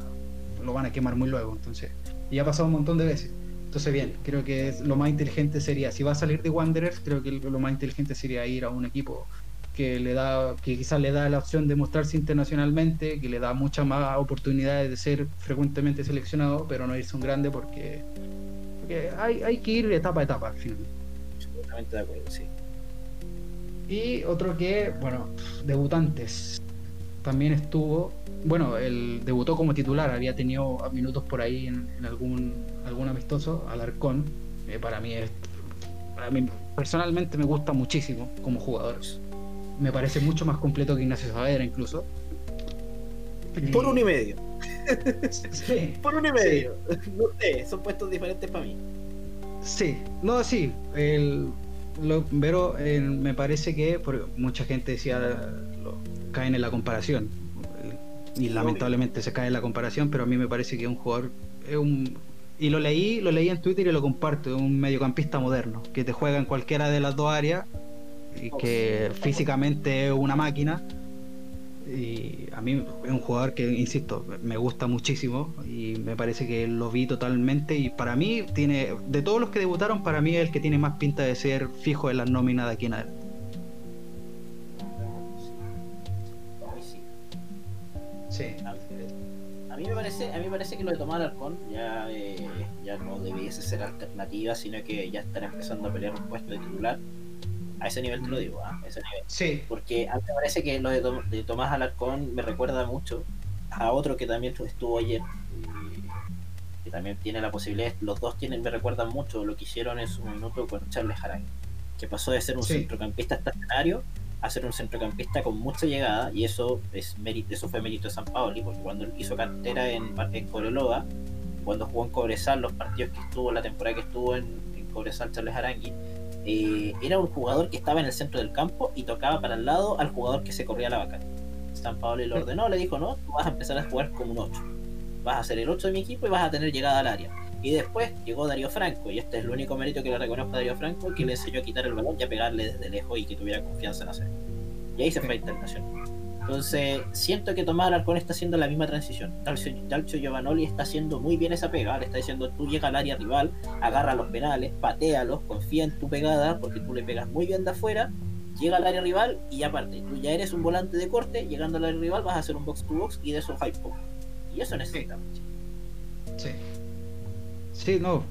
lo van a quemar muy luego. Entonces, y ha pasado un montón de veces. Entonces, bien, creo que es- lo más inteligente sería, si va a salir de Wanderers, creo que lo más inteligente sería ir a un equipo que le da que quizás le da la opción de mostrarse internacionalmente, que le da muchas más oportunidades de ser frecuentemente seleccionado, pero no irse un grande porque, porque hay, hay que ir etapa a etapa al final. Absolutamente de acuerdo, sí. Y otro que, bueno, debutantes. También estuvo, bueno, él debutó como titular, había tenido minutos por ahí en, en algún, algún amistoso, Alarcón. Eh, para mí es, para mí personalmente me gusta muchísimo como jugador. Me parece mucho más completo que Ignacio Saavedra incluso. Por un y medio. Sí, Por un y medio. No sé, son puestos diferentes para mí. Sí, no, sí. El, lo, pero eh, me parece que porque mucha gente decía caen en la comparación. Y lamentablemente se cae en la comparación, pero a mí me parece que es un jugador es un y lo leí, lo leí en Twitter y lo comparto, es un mediocampista moderno que te juega en cualquiera de las dos áreas y que físicamente es una máquina. Y a mí es un jugador que, insisto, me gusta muchísimo y me parece que lo vi totalmente y para mí tiene, de todos los que debutaron, para mí es el que tiene más pinta de ser fijo en las nóminas de aquí en adelante. Mí me parece, a mí me parece que lo de tomar Arcón ya, eh, ya no debiese ser alternativa, sino que ya están empezando a pelear un puesto de titular. A ese nivel te lo digo, ¿ah? a ese nivel. Sí. Porque a mí me parece que lo de, Tom- de Tomás Alarcón me recuerda mucho a otro que también estuvo ayer, que también tiene la posibilidad, los dos tienen, me recuerdan mucho lo que hicieron en su minuto con Charles Harangue, que pasó de ser un Sí. centrocampista estacionario a ser un centrocampista con mucha llegada, y eso es mérito, eso fue mérito de San Paoli, porque cuando hizo cartera en, en Cobreloa, cuando jugó en Cobresal, los partidos que estuvo, la temporada que estuvo en, en Cobresal Charles Arangui, eh, era un jugador que estaba en el centro del campo y tocaba para el lado al jugador que se corría a la vaca. San Paolo le ordenó, le dijo, no, tú vas a empezar a jugar como un 8. Vas a ser el 8 de mi equipo y vas a tener llegada al área. Y después llegó Darío Franco, y este es el único mérito que le reconozco a Darío Franco, que le enseñó a quitar el balón y a pegarle desde lejos y que tuviera confianza en hacerlo. Y ahí se fue a internacional. Entonces, siento que Tomás Alarcón está haciendo la misma transición. Dalcio, Dalcio Giovanoli está haciendo muy bien esa pega. Le está diciendo, tú llega al área rival, agarra los penales, patealos, confía en tu pegada, porque tú le pegas muy bien de afuera, llega al área rival y aparte, tú ya eres un volante de corte, llegando al área rival vas a hacer un box to box y de eso post. Y eso necesitamos. Sí. Sí, no.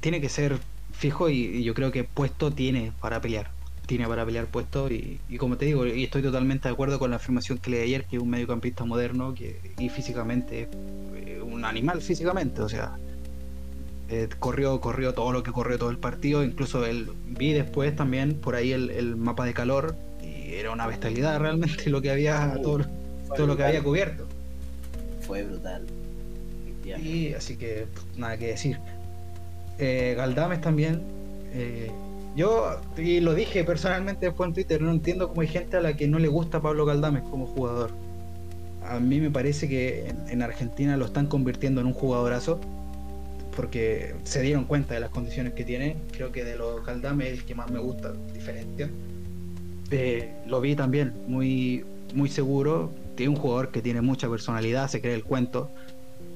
Tiene que ser fijo y, y yo creo que puesto tiene para pelear. Tiene para pelear puesto y, y como te digo, y estoy totalmente de acuerdo con la afirmación que leí ayer, que es un mediocampista moderno que, y físicamente, eh, un animal físicamente, o sea, eh, corrió, corrió todo lo que corrió todo el partido, incluso el, vi después también por ahí el, el mapa de calor y era una bestialidad realmente lo que había, todo, todo lo que había cubierto. Fue brutal. Y así que nada que decir. Eh, Galdames también. eh, yo, y lo dije personalmente después en Twitter, no entiendo cómo hay gente a la que no le gusta Pablo Galdames como jugador. A mí me parece que en, en Argentina lo están convirtiendo en un jugadorazo porque se dieron cuenta de las condiciones que tiene. Creo que de los Galdames es el que más me gusta, diferencia. Eh, lo vi también, muy, muy seguro. Tiene un jugador que tiene mucha personalidad, se cree el cuento.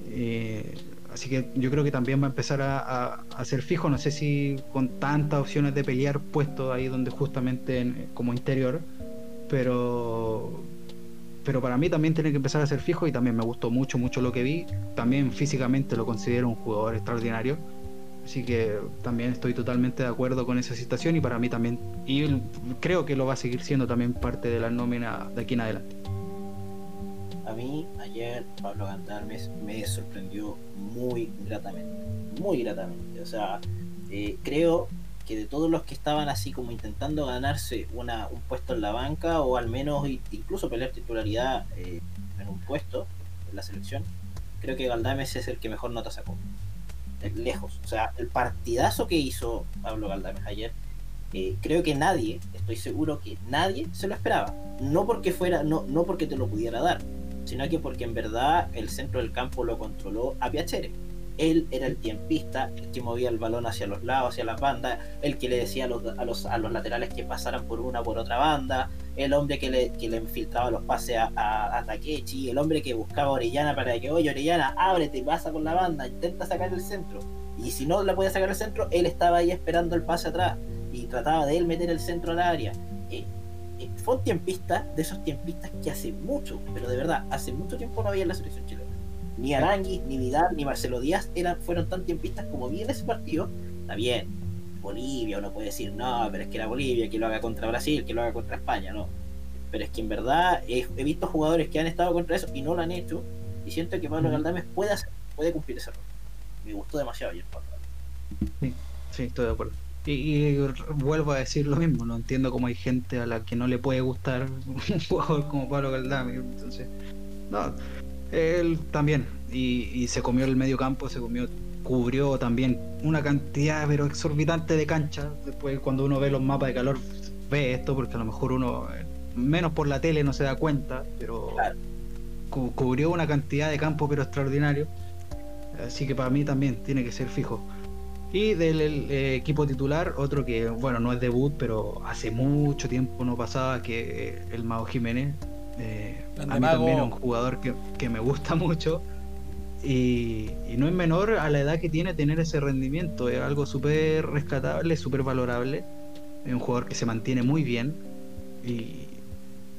Eh, así que yo creo que también va a empezar a, a- a ser fijo. No sé si con tantas opciones de pelear puesto ahí donde justamente en- como interior. Pero pero para mí también tiene que empezar a ser fijo y también me gustó mucho, mucho lo que vi. También físicamente lo considero un jugador extraordinario. Así que también estoy totalmente de acuerdo con esa situación y para mí también, y creo que lo va a seguir siendo también parte de la nómina de aquí en adelante. A mí, ayer, Pablo Gandarmes me sorprendió muy gratamente. Muy gratamente. O sea, eh, creo que de todos los que estaban así como intentando ganarse una, un puesto en la banca o al menos incluso pelear titularidad eh, en un puesto en la selección, creo que Galdames es el que mejor nota sacó. Eh, Lejos. O sea, el partidazo que hizo Pablo Galdames ayer, creo que nadie, estoy seguro que nadie se lo esperaba. No porque fuera, no, no porque te lo pudiera dar, sino que porque en verdad el centro del campo lo controló a Piacere. Él era el tiempista, el que movía el balón hacia los lados, hacia las bandas, el que le decía a los, a los, a los laterales que pasaran por una por otra banda, el hombre que le, que le infiltraba los pases a, a, a Takechi, el hombre que buscaba a Orellana para que, oye Orellana, ábrete, pasa con la banda, intenta sacar el centro. Y si no la podía sacar el centro, él estaba ahí esperando el pase atrás y trataba de él meter el centro al área. Eh, fue un tiempista de esos tiempistas que hace mucho, pero de verdad, hace mucho tiempo no había en la selección chilena. Ni Arangui, ni Vidal, ni Marcelo Díaz eran, fueron tan tiempistas como vi en ese partido. Está bien, Bolivia, uno puede decir, no, pero es que era Bolivia, que lo haga contra Brasil, que lo haga contra España, no. Pero es que en verdad he, he visto jugadores que han estado contra eso y no lo han hecho. Y siento que Pablo. Galdames puede, hacer, puede cumplir ese rol. Me gustó demasiado ayer, Pablo. Sí, estoy de acuerdo. Y, vuelvo a decir lo mismo, no entiendo cómo hay gente a la que no le puede gustar un jugador como Pablo Galdame. Entonces, no, él también. Y, y se comió el medio campo, se comió, cubrió también una cantidad pero exorbitante de cancha. Después cuando uno ve los mapas de calor ve esto, porque a lo mejor uno, eh, menos por la tele, no se da cuenta, pero cubrió una cantidad de campo pero extraordinario. Así que para mí también tiene que ser fijo. Y del el, eh, equipo titular, otro que, bueno, no es debut, pero hace mucho tiempo no pasaba, que eh, el Mago Jiménez. Eh, a mí Mago. también es un jugador que, que me gusta mucho. Y, y no es menor a la edad que tiene tener ese rendimiento. Es algo súper rescatable, súper valorable. Es un jugador que se mantiene muy bien. Y,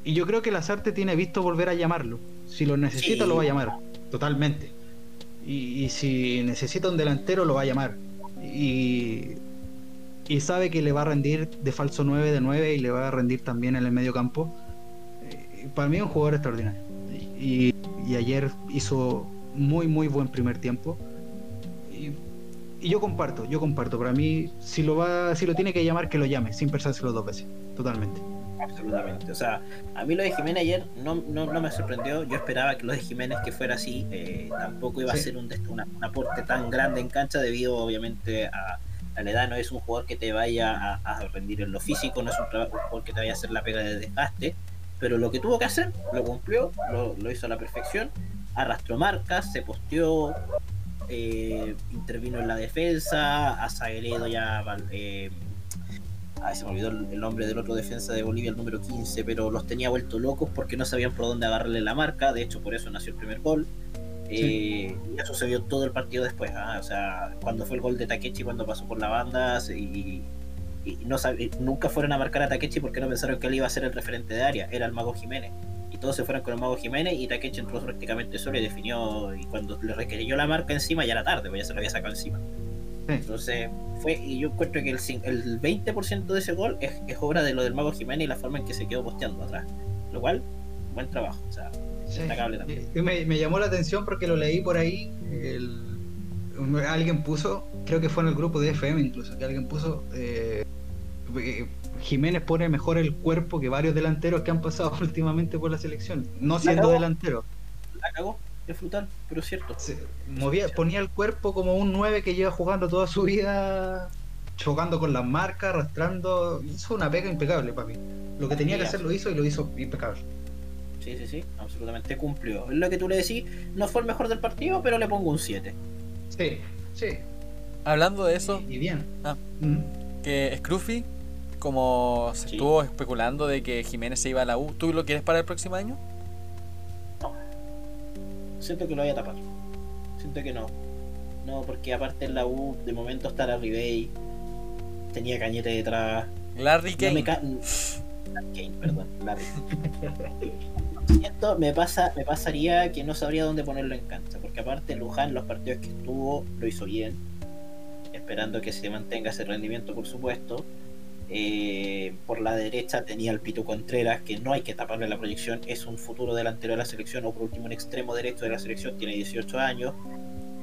y yo creo que Lazarte tiene visto volver a llamarlo. Si lo necesita, Sí. lo va a llamar. Totalmente. Y, y si necesita un delantero, lo va a llamar. Y, y sabe que le va a rendir de falso 9 de 9 y le va a rendir también en el medio campo. Eh, para mí es un jugador extraordinario. Y, y ayer hizo muy, muy buen primer tiempo. Y, y yo comparto, yo comparto. Para mí, si lo va, si lo tiene que llamar, que lo llame, sin pensárselo dos veces. Totalmente. Absolutamente. O sea, a mí lo de Jiménez ayer no, no, no me sorprendió. Yo esperaba que lo de Jiménez que fuera así. eh, tampoco iba a ser un, una- un aporte tan grande en cancha debido obviamente a, a la edad. No es un jugador que te vaya a, a rendir en lo físico, no es un, un jugador que te vaya a hacer la pega de desgaste. Pero lo que tuvo que hacer, lo cumplió, lo, lo hizo a la perfección. Arrastró marcas, se posteó, eh, intervino en la defensa. A Sagredo ya... eh, Ay, se me olvidó el nombre del otro defensa de Bolivia, el número 15, pero los tenía vuelto locos porque no sabían por dónde agarrarle la marca. De hecho, por eso nació el primer gol. Eh, y eso se vio todo el partido después. ¿ah? O sea, cuando fue el gol de Takechi, cuando pasó por la banda, y, y no y nunca fueron a marcar a Takechi porque no pensaron que él iba a ser el referente de área, era el Mago Jiménez. Y todos se fueron con el Mago Jiménez y Takechi entró prácticamente solo y definió. Y cuando le requirió la marca encima, ya era tarde, pues ya se lo había sacado encima. Entonces, fue, y yo encuentro que el, el 20% de ese gol es, es obra de lo del Mago Jiménez y la forma en que se quedó posteando atrás. Lo cual, buen trabajo. O sea, Sí. destacable también. Y me, me llamó la atención porque lo leí por ahí. el- alguien puso, creo que fue en el grupo de FM incluso, que alguien puso. eh, eh, Jiménez pone mejor el cuerpo que varios delanteros que han pasado últimamente por la selección, no siendo delantero. La cagó, es frutal, pero es cierto. Se- movía, ponía el cuerpo como un 9 que lleva jugando toda su vida, chocando con las marcas, arrastrando. Hizo una pega impecable para mí. Lo que tenía que hacer lo hizo y lo hizo impecable. Sí, sí, sí, absolutamente cumplió. Es lo que tú le decís, no fue el mejor del partido, pero le pongo un 7. Sí, sí. Hablando de eso, Y bien. Ah. Mm. que Scruffy, como se Sí. estuvo especulando de que Jiménez se iba a la U, ¿tú lo quieres para el próximo año? Siento que lo voy a tapar. Siento que no. No, porque aparte en la U, de momento está la Ribey, tenía Cañete detrás. Larry No Kane. me ca- Kane, perdón, Larry. Siento, me pasa, me pasaría que no sabría dónde ponerlo en cancha, porque aparte Luján, los partidos que estuvo, lo hizo bien, esperando que se mantenga ese rendimiento, por supuesto. Eh, por la derecha tenía el Pito Contreras, que no hay que taparle la proyección, es un futuro delantero de la selección, o por último un extremo derecho de la selección, tiene 18 años.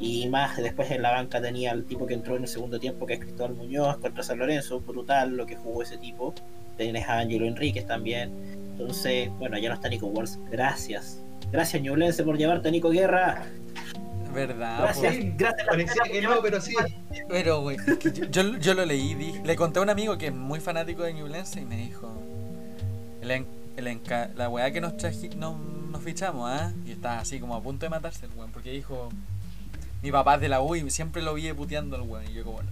Y más después en la banca tenía el tipo que entró en el segundo tiempo, que es Cristóbal Muñoz contra San Lorenzo, brutal lo que jugó ese tipo. Tenés a Ángelo Enríquez también. Entonces, bueno, ya no está Nico Wars. Gracias. Gracias, Ñublense, por llevarte a Nico Guerra. ¿Verdad? Gracias. po? Gracias, Parecía que no, pero sí. Pero, güey, yo, yo, yo lo leí, di- le conté a un amigo que es muy fanático de Ñublense y me dijo, el en- el enca- la weá que nos, traji- nos, nos fichamos, ¿ah? Y estaba así como a punto de matarse el weón, porque dijo, mi papá es de la U y siempre lo vi puteando al weón, y yo como, bueno.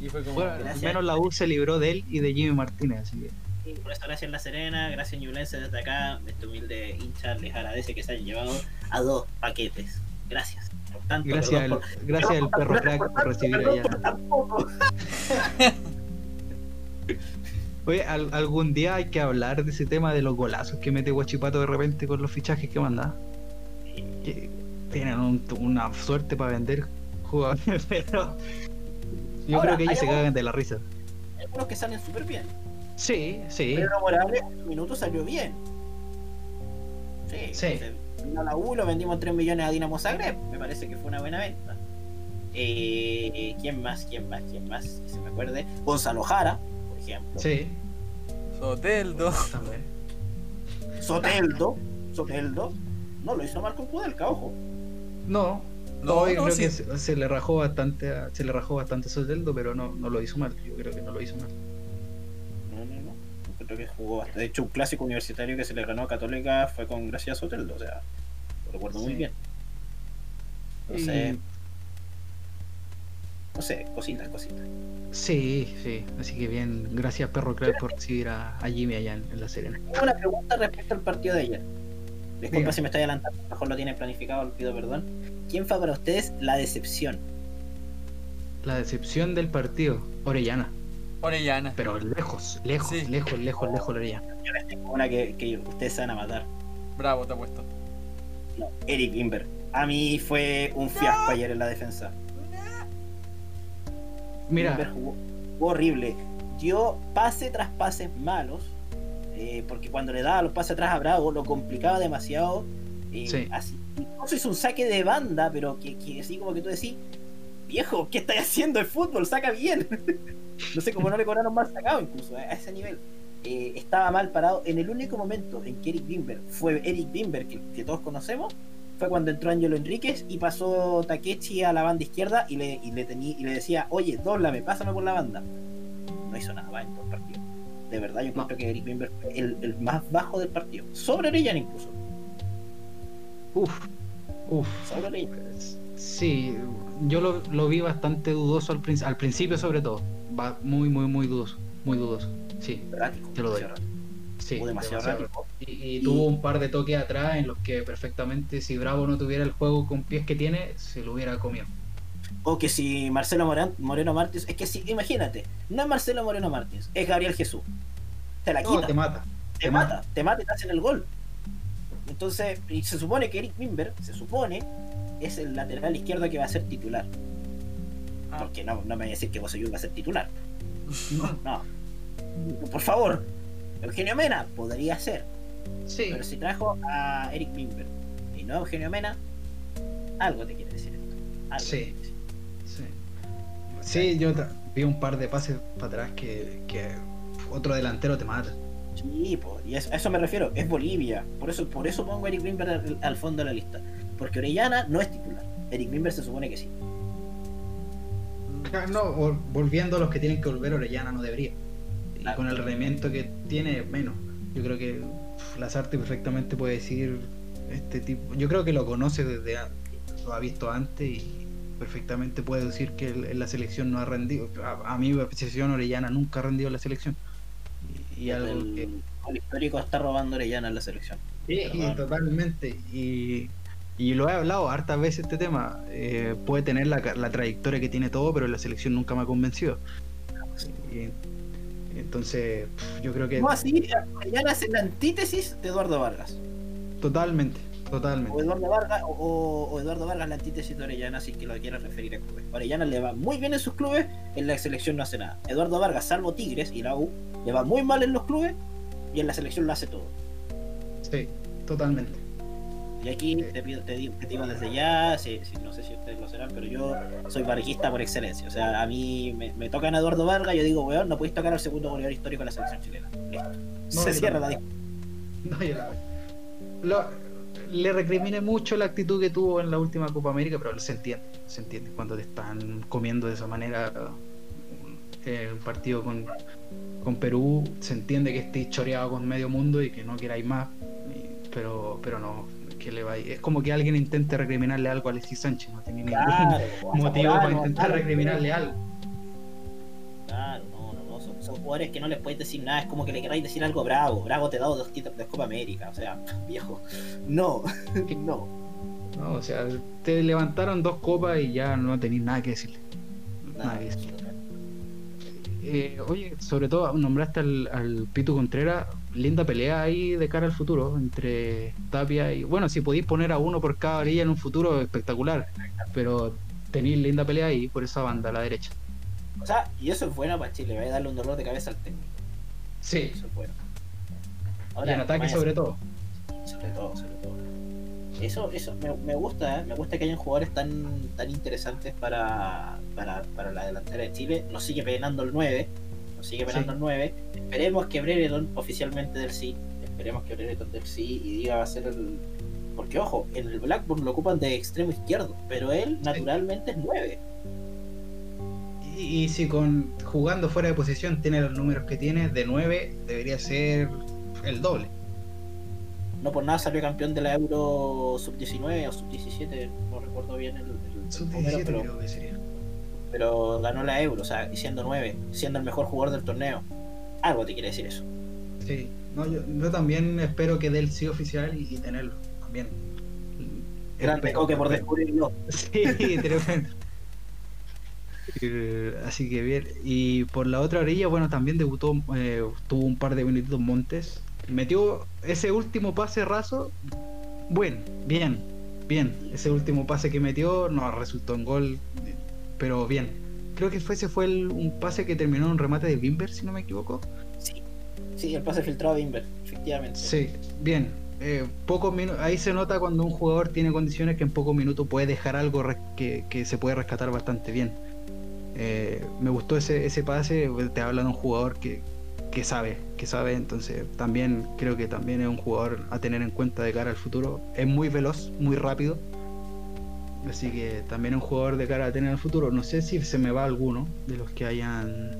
Y fue como, Bueno, al Gracias. menos la U se libró de él y de Jimmy Martínez, así que. Y por eso, gracias La Serena, gracias Ñublense desde acá. Este humilde hincha les agradece que se hayan llevado a dos paquetes. Gracias. Por tanto, Gracias, al, por- gracias al perro crack por recibir allá. Oye, al- algún día hay que hablar de ese tema de los golazos que mete Guachipato de repente con los fichajes que manda. Que tienen un- una suerte para vender jugadores, pero yo Ahora, creo que ellos se cagan de la risa. Hay algunos que salen súper bien. Sí, sí. Pedro Morales en su minuto salió bien. Sí. Sí. vino a la U, lo vendimos 3 millones a Dinamo Zagreb. Me parece que fue una buena venta. Eh, ¿Quién más? ¿Quién más? ¿Quién más? Que se me acuerde. Gonzalo Jara, por ejemplo. Sí, Soteldo. también. Soteldo. Soteldo. No lo hizo mal con Kudelka, ojo. No, No, no, yo no, creo sí. que se, se le rajó bastante a, se le rajó bastante a Soteldo, pero no, no lo hizo mal. Yo creo que no lo hizo mal. Que jugó bastante. De hecho, un clásico universitario que se le ganó a Católica fue con gracias a Soteldo. O sea, lo recuerdo muy bien. No sé, Y- no sé, cositas, cositas. Sí, sí. Así que bien, gracias Perro Crack por recibir a, a Jimmy allá en, en La Serena. Tengo una pregunta respecto al partido de ayer. Disculpa Diga. si me estoy adelantando, a lo mejor lo tienen planificado, les pido perdón. ¿Quién fue para ustedes la decepción? La decepción del partido, Orellana. Orellana. Pero lejos, lejos, Sí. lejos, lejos, lejos Orellana. Yo les tengo una que, que ustedes se van a matar. Bravo, te apuesto. No, Eric Imber. A mí fue un fiasco ayer en la defensa. Mira. jugó, horrible. Dio pase tras pase malos. eh, porque cuando le daba los pases atrás a Bravo lo complicaba demasiado. eh, Sí. así, incluso hizo un saque de banda, pero que, que así como que tú decís, viejo, ¿qué estás haciendo el fútbol? Saca bien. no sé cómo no le cobraron mal sacado incluso a ese nivel. Eh, estaba mal parado. En el único momento en que Eric Bimber fue Eric Bimber, que, que todos conocemos, fue cuando entró Angelo Enríquez y pasó Takechi a la banda izquierda y le, y le, tení- y le decía, oye, dóblame, pásame por la banda. No hizo nada más en todo el partido. De verdad, yo encuentro que Eric Bimber fue el, el más bajo del partido. Sobre Orellana incluso. Uf, uf. Sobre Orellana. Sí, yo lo, lo vi bastante dudoso al, al principio sobre todo. Va muy, muy, muy dudoso. Muy dudoso. Sí, Errático, Te lo doy. demasiado sí. Demasiado errático. Y, y tuvo un par de toques atrás en los que perfectamente, si Bravo no tuviera el juego con pies que tiene, se lo hubiera comido. O que si Marcelo Moran- Moreno Martins, es que si, imagínate, no es Marcelo Moreno Martins, es Gabriel Jesús. Te la No, quita, te mata. te mata, te mata y te hacen el gol. Entonces, y se supone que Eric Wimber, se supone, es el lateral izquierdo que va a ser titular. Ah. Porque no, no me voy a decir que José va a ser titular. No, no. Por favor, Eugenio Mena podría ser. Sí, Pero si trajo a Eric Wimber y no a Eugenio Mena, algo te quiere decir esto. Algo Sí. decir. sí. Sí, yo vi un par de pases para atrás que, que otro delantero te mata. Sí, po, y es- a eso me refiero, es Bolivia. Por eso, por eso pongo a Eric Wimber al, al fondo de la lista. Porque Orellana no es titular. Eric Wimber se supone que sí. No, vol- volviendo a los que tienen que volver, Orellana no debería. Y Claro. con el rendimiento que tiene, menos. Yo creo que uf, Lazarte perfectamente puede decir este tipo. Yo creo que lo conoce desde antes, lo ha visto antes y perfectamente puede decir que en la selección no ha rendido. A, a mi percepción, Orellana nunca ha rendido en la selección. Y, y algo el, que. el histórico está robando Orellana en la selección. Sí, totalmente. Y, y lo he hablado hartas veces este tema. Eh, puede tener la, la trayectoria que tiene todo, pero la selección nunca me ha convencido. Y, entonces, yo creo que No así, Orellana es la antítesis de Eduardo Vargas. totalmente, O totalmente. Eduardo Vargas, o, o Eduardo Vargas la antítesis de Orellana, si que lo quieras referir a clubes. Orellana le va muy bien en sus clubes, en la selección no hace nada. Eduardo Vargas, salvo Tigres y la U, le va muy mal en los clubes y en la selección lo hace todo. Sí, totalmente. Y aquí te, pido, te digo, te digo desde ya, si, si- no sé si ustedes lo serán, pero yo soy varguista por excelencia. O sea, a mí me, me tocan a Eduardo Vargas, yo digo, weón, no podéis tocar al segundo goleador histórico de la selección chilena. Listo. No, Se cierra la tampoco. discusión. No, yo la- le recrimine mucho la actitud que tuvo en la última Copa América, pero se entiende, se entiende cuando te están comiendo de esa manera eh, un partido con, con Perú, se entiende que estéis choreado con medio mundo y que no queráis más, y- pero, pero no, que le. Es como que alguien intente recriminarle algo a Alexis Sánchez, no tiene ningún motivo para intentar claro. recriminarle algo. Claro, no, no, no. Son, son jugadores que no les podéis decir nada. Es como que le queráis decir algo bravo. Bravo te ha dado dos títulos de Copa América. O sea, viejo. No, no. No, o sea, te levantaron dos copas y ya no tenéis nada que decirle. Nada Nada. que decirle. Eh, oye, sobre todo nombraste al, al Pitu Contreras, linda pelea ahí de cara al futuro entre Tapia y. Bueno, si podéis poner a uno por cada orilla en un futuro, espectacular. Pero tenéis linda pelea ahí por esa banda a la derecha. O sea, y eso es bueno para Chile. Va a darle un dolor de cabeza al técnico. Sí, Eso es bueno. y en ataque sobre todo. Sobre todo, sobre todo. Eso, eso me, me gusta, ¿eh? me gusta que hayan jugadores tan, tan interesantes para, para, para la delantera de Chile. Nos sigue penando el 9. Nos sigue penando Sí. el 9. Esperemos que Brereton oficialmente del sí. Esperemos que Brereton del sí y diga va a ser el. Porque ojo, en el Blackburn lo ocupan de extremo izquierdo, pero él naturalmente es 9. Y, y si con jugando fuera de posición tiene los números que tiene, de 9 debería ser el doble. No por nada salió campeón de la Euro sub-19 o sub-17, no recuerdo bien el, el- el Sub número, 17 pero- creo que sería. Pero ganó la Euro, o sea, siendo 9, siendo el mejor jugador del torneo. Algo te quiere decir eso. Sí, no, yo, yo también espero que dé el sí oficial y, y tenerlo también. Grande coque por descubrirlo. Sí, tremendo. Eh, así que bien. Y por la otra orilla, bueno, también debutó, eh, tuvo un par de minutitos Montes. Metió ese último pase raso. Bueno, bien, bien. Ese último pase que metió no resultó en gol, pero bien. creo que fue, ese fue el- un pase que terminó en un remate de Bimber, si no me equivoco. Sí, sí, el pase filtrado de Inver, efectivamente. Sí, bien. Eh, pocos ahí se nota cuando un jugador tiene condiciones que en pocos minutos puede dejar algo que, que se puede rescatar bastante bien. Eh, me gustó ese, ese pase, te habla de un jugador que, que sabe, que sabe, entonces también creo que también es un jugador a tener en cuenta de cara al futuro. Es muy veloz, muy rápido. Así que también un jugador de cara a tener al futuro. No sé si se me va alguno de los que hayan...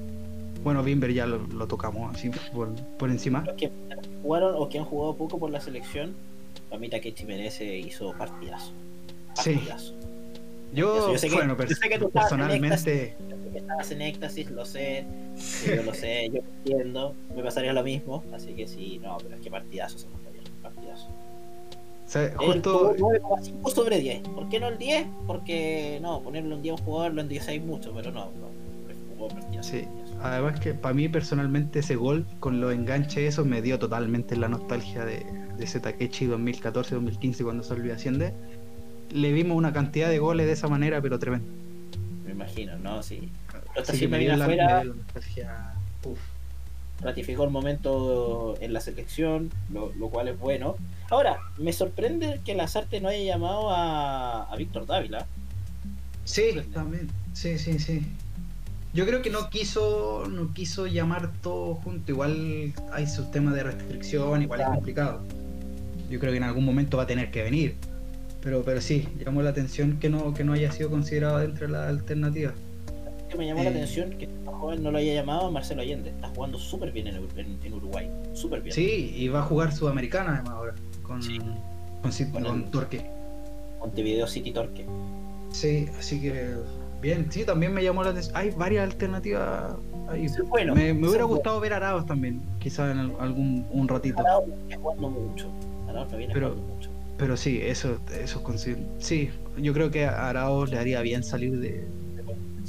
Bueno, Bimber ya lo, lo tocamos así por, por encima. Los que jugaron o que han jugado poco por la selección, para mí Takechi merece hizo partidazo. Sí. Partidazo. Yo, Yo sé que- bueno, yo sé que tú personalmente, Estabas en éxtasis, lo sé, sí, yo lo sé, yo entiendo, me pasaría lo mismo, así que sí, no, pero es que partidazo se nos ayer, partidazo. o sea, justo, tuvo 9,5 sobre 10. ¿Por qué no el 10? Porque no, ponerle un 10 a un jugador lo endiosáis mucho, pero no, no. Sí. además que para mí personalmente ese gol con los enganches eso me dio totalmente la nostalgia de, de ese Takechi 2014-2015 cuando salió Asciende. Le vimos una cantidad de goles de esa manera, pero tremendo. Me imagino, ¿no? Sí. Pero sí me dio la, me nostalgia. Uf. ratificó el momento en la selección, lo, lo cual es bueno. Ahora, me sorprende que Lazarte no haya llamado a, a Víctor Dávila. Sí, también. Sí, sí, sí. Yo creo que no quiso, no quiso llamar todo junto. Igual hay sus temas de restricción, igual es Claro. complicado. Yo creo que en algún momento va a tener que venir. Pero, pero sí, llamó la atención que no, que no haya sido considerado dentro de las alternativas. Que me llamó la Eh. atención que este joven no lo haya llamado a Marcelo Allende. Está jugando súper bien en, en- en Uruguay. Súper bien. Sí, y va a jugar Sudamericana además ahora. Con, Sí. con, Cit- Con con el- Torque. Montevideo City Torque. Sí, así que bien, sí, también me llamó la atención. Hay varias alternativas ahí. Bueno. me, hubiera es bueno. gustado ver a Arauz también, quizás en al- algún un ratito. No viene jugando mucho. Arauz no viene Pero- jugando mucho. Pero sí, eso, eso es consi- Sí, yo creo que a Arauz le haría bien salir de,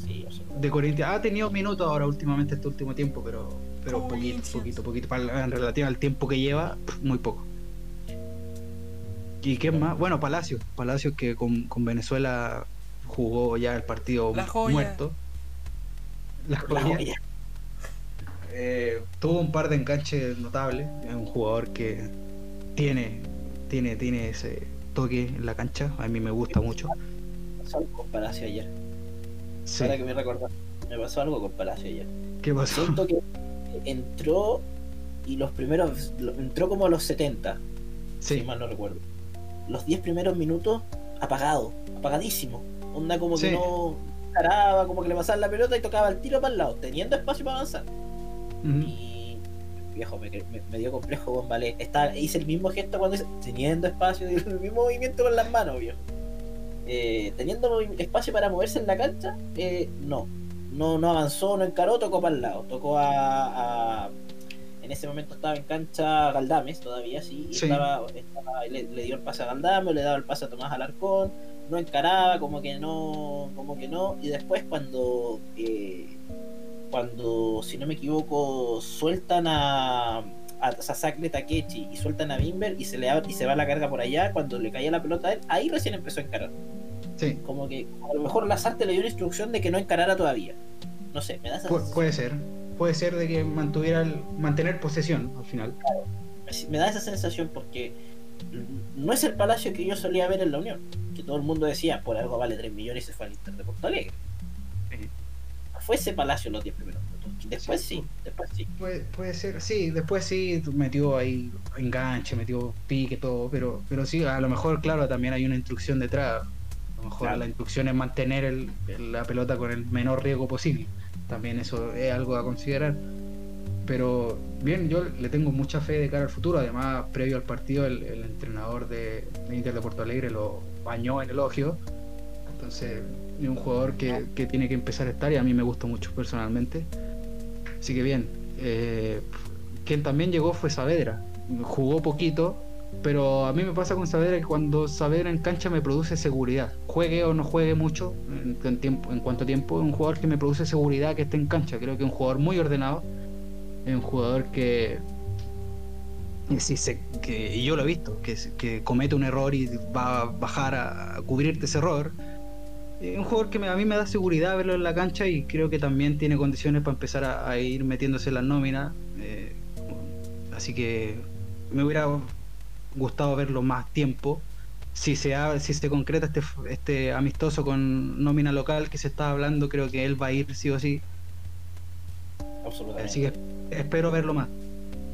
Sí, de Corinthians. Ha tenido minutos ahora últimamente este último tiempo, pero, pero poquito, poquito, poquito. En relación al tiempo que lleva, muy poco. ¿Y qué más? Bueno, Palacio. Palacio que con, con Venezuela jugó ya el partido La joya. muerto. La La joya. Eh, tuvo un par de enganches notables. Es un jugador que tiene, tiene, tiene ese toque en la cancha. A mí me gusta mucho. Me pasó algo con Palacio ayer. Sí. Ahora que me recuerdo, me pasó algo con Palacio ayer. ¿Qué pasó? Siento que entró y los primeros. Entró como a los 70, si Sí, mal no recuerdo. Los 10 primeros minutos apagado, apagadísimo. Onda como que no paraba, como que le pasaba la pelota y tocaba el tiro para el lado, teniendo espacio para avanzar. Y viejo, me, me- me dio complejo con Vale. Está, hice el mismo gesto cuando dice teniendo espacio, el mismo movimiento con las manos, viejo. Eh, teniendo espacio para moverse en la cancha, eh, no. no. No avanzó, no encaró, tocó para el lado. Tocó a, a- En ese momento estaba en cancha Galdames todavía, sí. y Sí. Estaba, estaba- le, le dio el pase a Galdames, le daba el pase a Tomás Alarcón. No encaraba, como que no, como que no. Y después cuando eh, cuando, si no me equivoco, sueltan a, a Sasakle Takechi y sueltan a Bimber y se le abre- y se va la carga por allá, cuando le caía la pelota a él, ahí recién empezó a encarar. Sí, Como que a lo mejor Lazarte le dio una instrucción de que no encarara todavía. No sé, me da esa pu- puede ser. Puede ser de que mantuviera el, mantener posesión al final. me da esa sensación porque no es el palacio que yo solía ver en la Unión, que todo el mundo decía, por algo vale 3 millones y se fue al Inter de Porto Alegre. Sí. Fue ese palacio los 10 primeros minutos. Después Sí. sí, después sí. Puede, puede ser, sí, después sí metió ahí enganche, metió pique, todo, pero, pero sí, a lo mejor, claro, también hay una instrucción detrás. A lo mejor Claro. la instrucción es mantener el- el- la pelota con el menor riesgo posible. También eso es algo a considerar. Pero bien, yo le tengo mucha fe de cara al futuro. Además, previo al partido, el, entrenador de, de Inter de Porto Alegre lo bañó en elogio. Entonces, es un jugador que, que tiene que empezar a estar y a mí me gusta mucho personalmente. Así que bien. Eh, quien también llegó fue Saavedra. Jugó poquito, pero a mí me pasa con Saavedra que cuando Saavedra en cancha me produce seguridad. Juegue o no juegue mucho, en, tiempo, en cuanto tiempo, un jugador que me produce seguridad que esté en cancha. Creo que es un jugador muy ordenado. Es un jugador que. si se- que y yo lo he visto, que, que comete un error y va a bajar a, cubrirte ese error. Es un jugador que a mí me da seguridad verlo en la cancha y creo que también tiene condiciones para empezar a, ir metiéndose en las nóminas. Eh, así que me hubiera gustado verlo más tiempo. Si se, si se concreta este, este amistoso con nómina local que se está hablando, creo que él va a ir sí o sí. Absolutamente. Así que espero verlo más.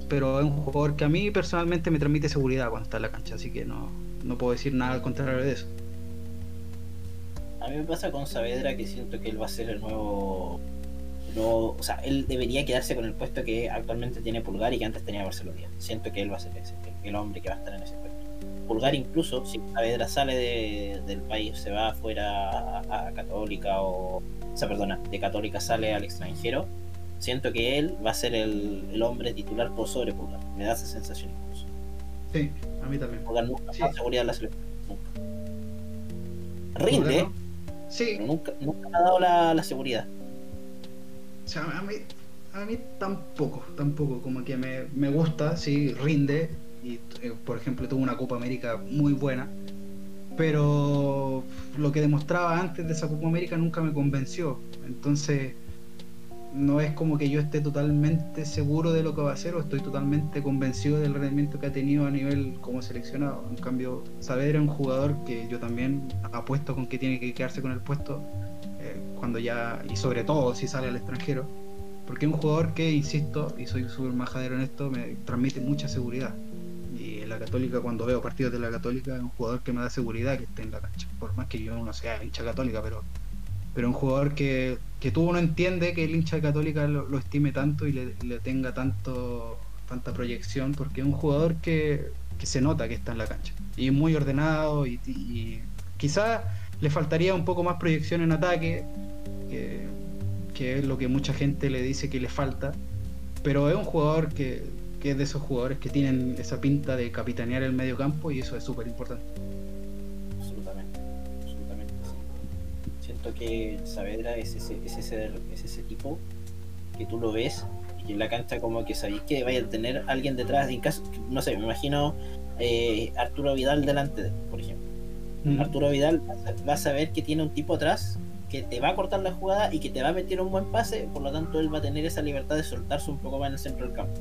Pero es un jugador que a mí personalmente me transmite seguridad cuando está en la cancha, así que no, no puedo decir nada al contrario de eso. A mí me pasa con Saavedra que siento que él va a ser el nuevo, o sea, él debería quedarse con el puesto que actualmente tiene Pulgar y que antes tenía Barcelona. Siento que él va a ser ese, el hombre que va a estar en ese puesto. Pulgar incluso, si Saavedra sale del país, se va afuera a, Católica o, o sea, perdona, de Católica sale al extranjero, siento que él va a ser el, hombre titular por sobre Pulgar. Me da esa sensación incluso. Sí, a mí también. Pulgar nunca sí. seguridad en la selección. Nunca. Rinde, sí. pero nunca, nunca me ha dado la, seguridad. O sea, a mí, a mí tampoco, tampoco. Como que me, me gusta, sí, rinde. Y, eh, por ejemplo, tuvo una Copa América muy buena. Pero lo que demostraba antes de esa Copa América nunca me convenció. Entonces no es como que yo esté totalmente seguro de lo que va a hacer o estoy totalmente convencido del rendimiento que ha tenido a nivel como seleccionado. En cambio, Saavedra es un jugador que yo también apuesto con que tiene que quedarse con el puesto cuando ya, y sobre todo si sale al extranjero, porque es un jugador que, insisto, y soy súper majadero en esto, me transmite mucha seguridad. Y en la Católica, cuando veo partidos de la Católica, es un jugador que me da seguridad que esté en la cancha. Por más que yo no sea hincha católica, pero pero un jugador que, que tú no entiende que el hincha Católica lo, estime tanto y le, tenga tanto tanta proyección, porque es un jugador que, se nota que está en la cancha y muy ordenado y, quizás le faltaría un poco más proyección en ataque, que, es lo que mucha gente le dice que le falta, pero es un jugador que, que es de esos jugadores que tienen esa pinta de capitanear el medio campo y eso es súper importante. que Saavedra es ese, es ese, es ese tipo que tú lo ves y en la cancha como que sabéis que vaya a tener alguien detrás, en caso, no sé, me imagino eh, Arturo Vidal delante por ejemplo. Arturo Vidal va a saber que tiene un tipo atrás que te va a cortar la jugada y que te va a meter un buen pase, por lo tanto él va a tener esa libertad de soltarse un poco más en el centro del campo.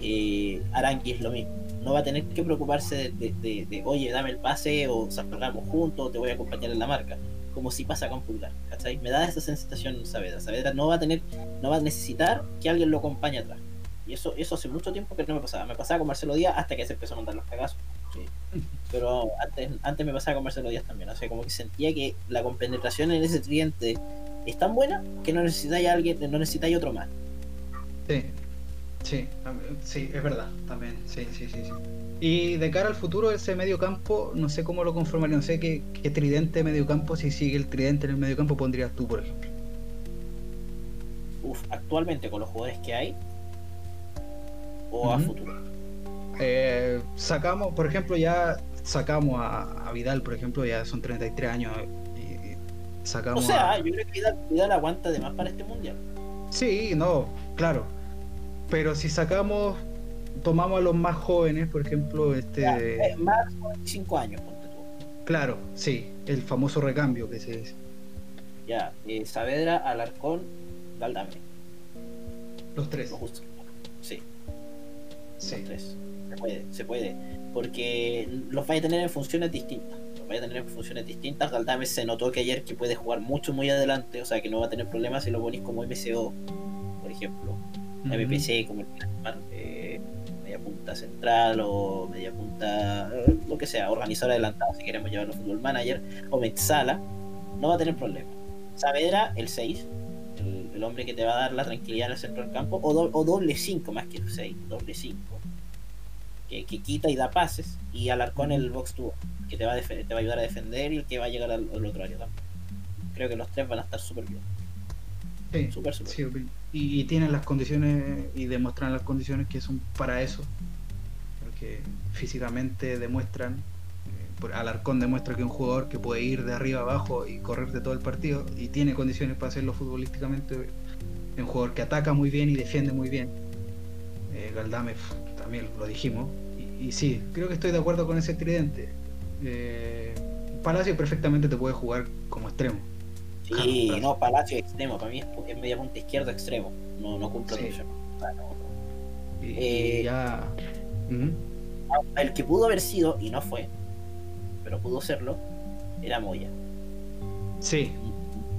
Eh, Arangui es lo mismo, no va a tener que preocuparse de, de, oye, dame el pase o salgamos juntos, te voy a acompañar en la marca como si pasa con Pulgar, ¿cachai? Me da esa sensación Saavedra. Saavedra no va a tener, no va a necesitar que alguien lo acompañe atrás. Y eso, eso hace mucho tiempo que no me pasaba. Me pasaba con Marcelo Díaz hasta que se empezó a mandar los cagazos. Pero antes, antes me pasaba con Marcelo Díaz también. O sea, como que sentía que la compenetración en ese cliente es tan buena que no necesitáis a alguien, no necesitáis otro más. Sí, sí, sí, es verdad, también. Sí, sí, sí, sí. Y de cara al futuro, ese medio campo, no sé cómo lo conformaría, no sé qué, tridente de medio campo, si sigue el tridente en el medio campo, pondrías tú, por ejemplo. Uf, actualmente con los jugadores que hay, o a futuro. Eh, sacamos, por ejemplo, ya sacamos a, Vidal, por ejemplo, ya son 33 años. Y, sacamos o sea, yo creo que Vidal, Vidal aguanta de más para este mundial. Sí, no, claro. Pero si sacamos tomamos a los más jóvenes, por ejemplo, este. Eh, más de 5 años, Claro, sí, el famoso recambio que se dice. Ya, eh, Saavedra, Alarcón, Galdame. Los tres. Sí. sí. Los tres. Puede, se puede. Porque los vais a tener en funciones distintas. Los vais a tener en funciones distintas. Galdame se notó que ayer que puede jugar mucho muy adelante, o sea que no va a tener problemas si lo ponéis como MCO, por ejemplo. MPC, como el punta central o media punta, lo que sea, organizador adelantado, si queremos llevarlo fútbol manager, o Metzala, no va a tener problema. Saavedra, el 6, el, hombre que te va a dar la tranquilidad en el centro del campo, o, doble 5 más que el 6, doble 5, que, quita y da pases, y Alarcón el box to que te va, a te va a ayudar a defender y el que va a llegar al, otro área también. Creo que los tres van a estar súper bien. y, tienen las condiciones y demuestran las condiciones que son para eso que físicamente demuestran, eh, Alarcón demuestra que es un jugador que puede ir de arriba abajo y correr de todo el partido y tiene condiciones para hacerlo futbolísticamente. Es un jugador que ataca muy bien y defiende muy bien. Eh, Galdame también lo dijimos. Y, sí, creo que estoy de acuerdo con ese tridente. Eh, Palacio perfectamente te puede jugar como extremo. Sí, no, Palacio extremo, para mí es, media punta izquierda extremo, no, no cumple Sí. función. Ah, no. Y, Eh, y ya. El que pudo haber sido, y no fue, pero pudo serlo, era Moya. Sí,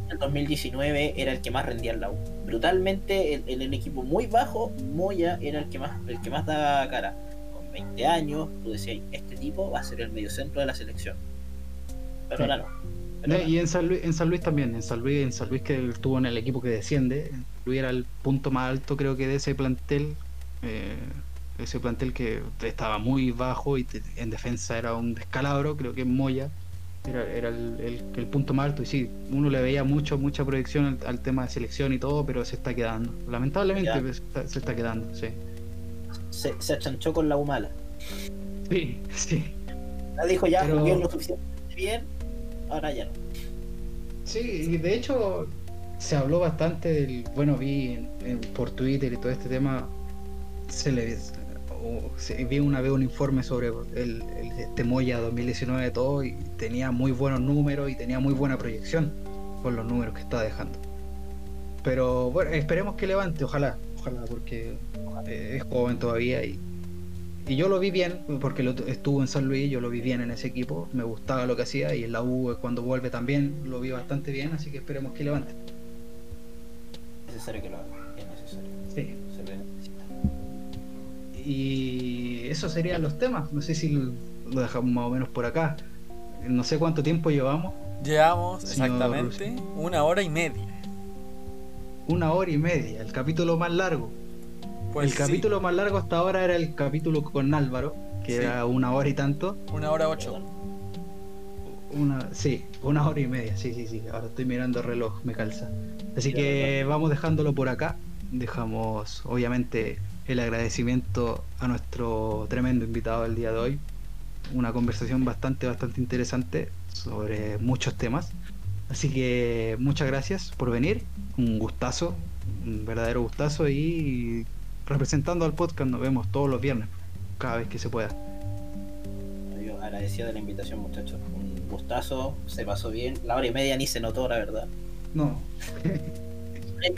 En el 2019 era el que más rendía en la U. Brutalmente, en, en el equipo muy bajo, Moya era el que más, el que más daba cara. Con 20 años, tú decías, este tipo va a ser el mediocentro de la selección. Pero Sí. ahora no. Pero ahora y en San, Luis, en San Luis también, en San Luis, en San Luis que estuvo en el equipo que desciende, Luis era el punto más alto creo que de ese plantel, eh, ese plantel que estaba muy bajo y te- en defensa era un descalabro, creo que Moya era, era el, el- el punto más alto y sí, uno le veía mucho, mucha proyección al, al tema de selección y todo, pero se está quedando, lamentablemente pues, se está, se está quedando, sí. se, se achanchó con la Humala. Sí, sí. Ya dijo, ya Pero- jugué lo suficientemente bien, ahora ya no. Sí, y de hecho se habló bastante del, bueno, vi en- en- por Twitter y todo este tema, se le vi una vez un informe sobre el, el este Moya 2019 de todo y tenía muy buenos números y tenía muy buena proyección con los números que está dejando. Pero bueno, esperemos que levante, ojalá, ojalá, porque eh, es joven todavía y, y yo lo vi bien, porque lo, estuvo en San Luis, yo lo vi bien en ese equipo, me gustaba lo que hacía y en la U cuando vuelve también lo vi bastante bien, así que esperemos que levante. Es necesario que lo haga, es necesario. Y esos serían los temas, no sé si lo dejamos más o menos por acá. No sé cuánto tiempo llevamos, Llevamos exactamente una hora y media. una hora y media, el capítulo más largo. Pues el sí, capítulo más largo hasta ahora era el capítulo con Álvaro, que Sí. era una hora y tanto. una hora ocho. Una, sí, una hora y media, sí, sí, sí. Ahora estoy mirando el reloj, me calza. Así Ya, que vamos dejándolo por acá. Dejamos, obviamente, el agradecimiento a nuestro tremendo invitado del día de hoy. Una conversación bastante, bastante interesante sobre muchos temas. Así que muchas gracias por venir. Un gustazo, un verdadero gustazo. Y representando al podcast, nos vemos todos los viernes, cada vez que se pueda. Yo agradecido de la invitación, muchachos. Un gustazo, se pasó bien. La hora y media ni se notó, la verdad. No,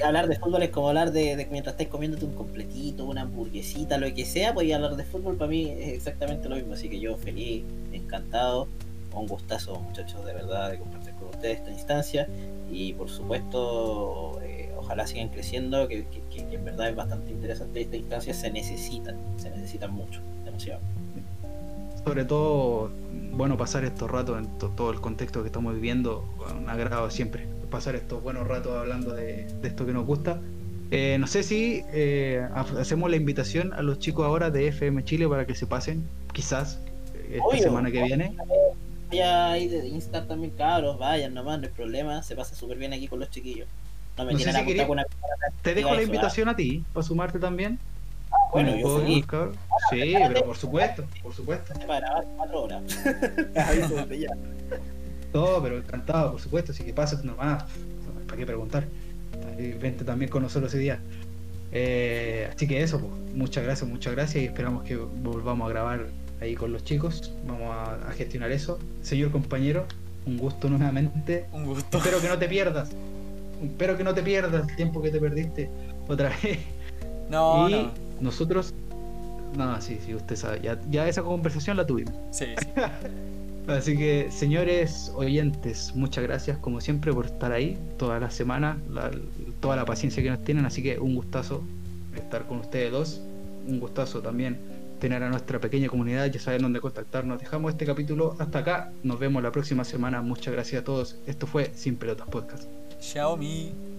Hablar de fútbol es como hablar de, mientras estés comiéndote un completito, una hamburguesita, lo que sea, pues hablar de fútbol para mí es exactamente lo mismo. Así que yo feliz, encantado, un gustazo, muchachos, de verdad, de compartir con ustedes esta instancia. Y por supuesto, eh, ojalá sigan creciendo, que, en verdad es bastante interesante esta instancia. Se necesitan, se necesitan mucho, demasiado. sobre todo, bueno, pasar estos ratos en to- todo el contexto que estamos viviendo, un agrado siempre, pasar estos buenos ratos hablando de, de esto que nos gusta. Eh, no sé si eh, ha- hacemos la invitación a los chicos ahora de FM Chile para que se pasen, quizás, esta Obvio. semana que viene. Vaya ahí de Insta también, cabros, vayan nomás, no hay problema, se pasa súper bien aquí con los chiquillos. No me No sé si quería- una Te dejo eso, la ¿ah? invitación a ti, para sumarte también. Bueno, Con el yo cabrón. Sí, pero por supuesto, por supuesto. para grabar cuatro horas. No, pero encantado, por supuesto, así que pásate nomás, ¿para qué preguntar? Vente también con nosotros ese día. Eh, así que eso, pues, muchas gracias, muchas gracias y esperamos que volvamos a grabar ahí con los chicos. Vamos a, a gestionar eso. Señor compañero, un gusto nuevamente. Un gusto. Espero que no te pierdas. Espero que no te pierdas el tiempo que te perdiste otra vez. No, y no. nosotros, no, sí, sí, usted sabe, ya, ya esa conversación la tuvimos. Sí, sí. Así que, señores oyentes, muchas gracias como siempre por estar ahí toda la semana, la- toda la paciencia que nos tienen. Así que un gustazo estar con ustedes dos. Un gustazo también tener a nuestra pequeña comunidad. Ya saben dónde contactarnos. Dejamos este capítulo hasta acá. Nos vemos la próxima semana. Muchas gracias a todos. Esto fue Sin Pelotas Podcast. Xiaomi.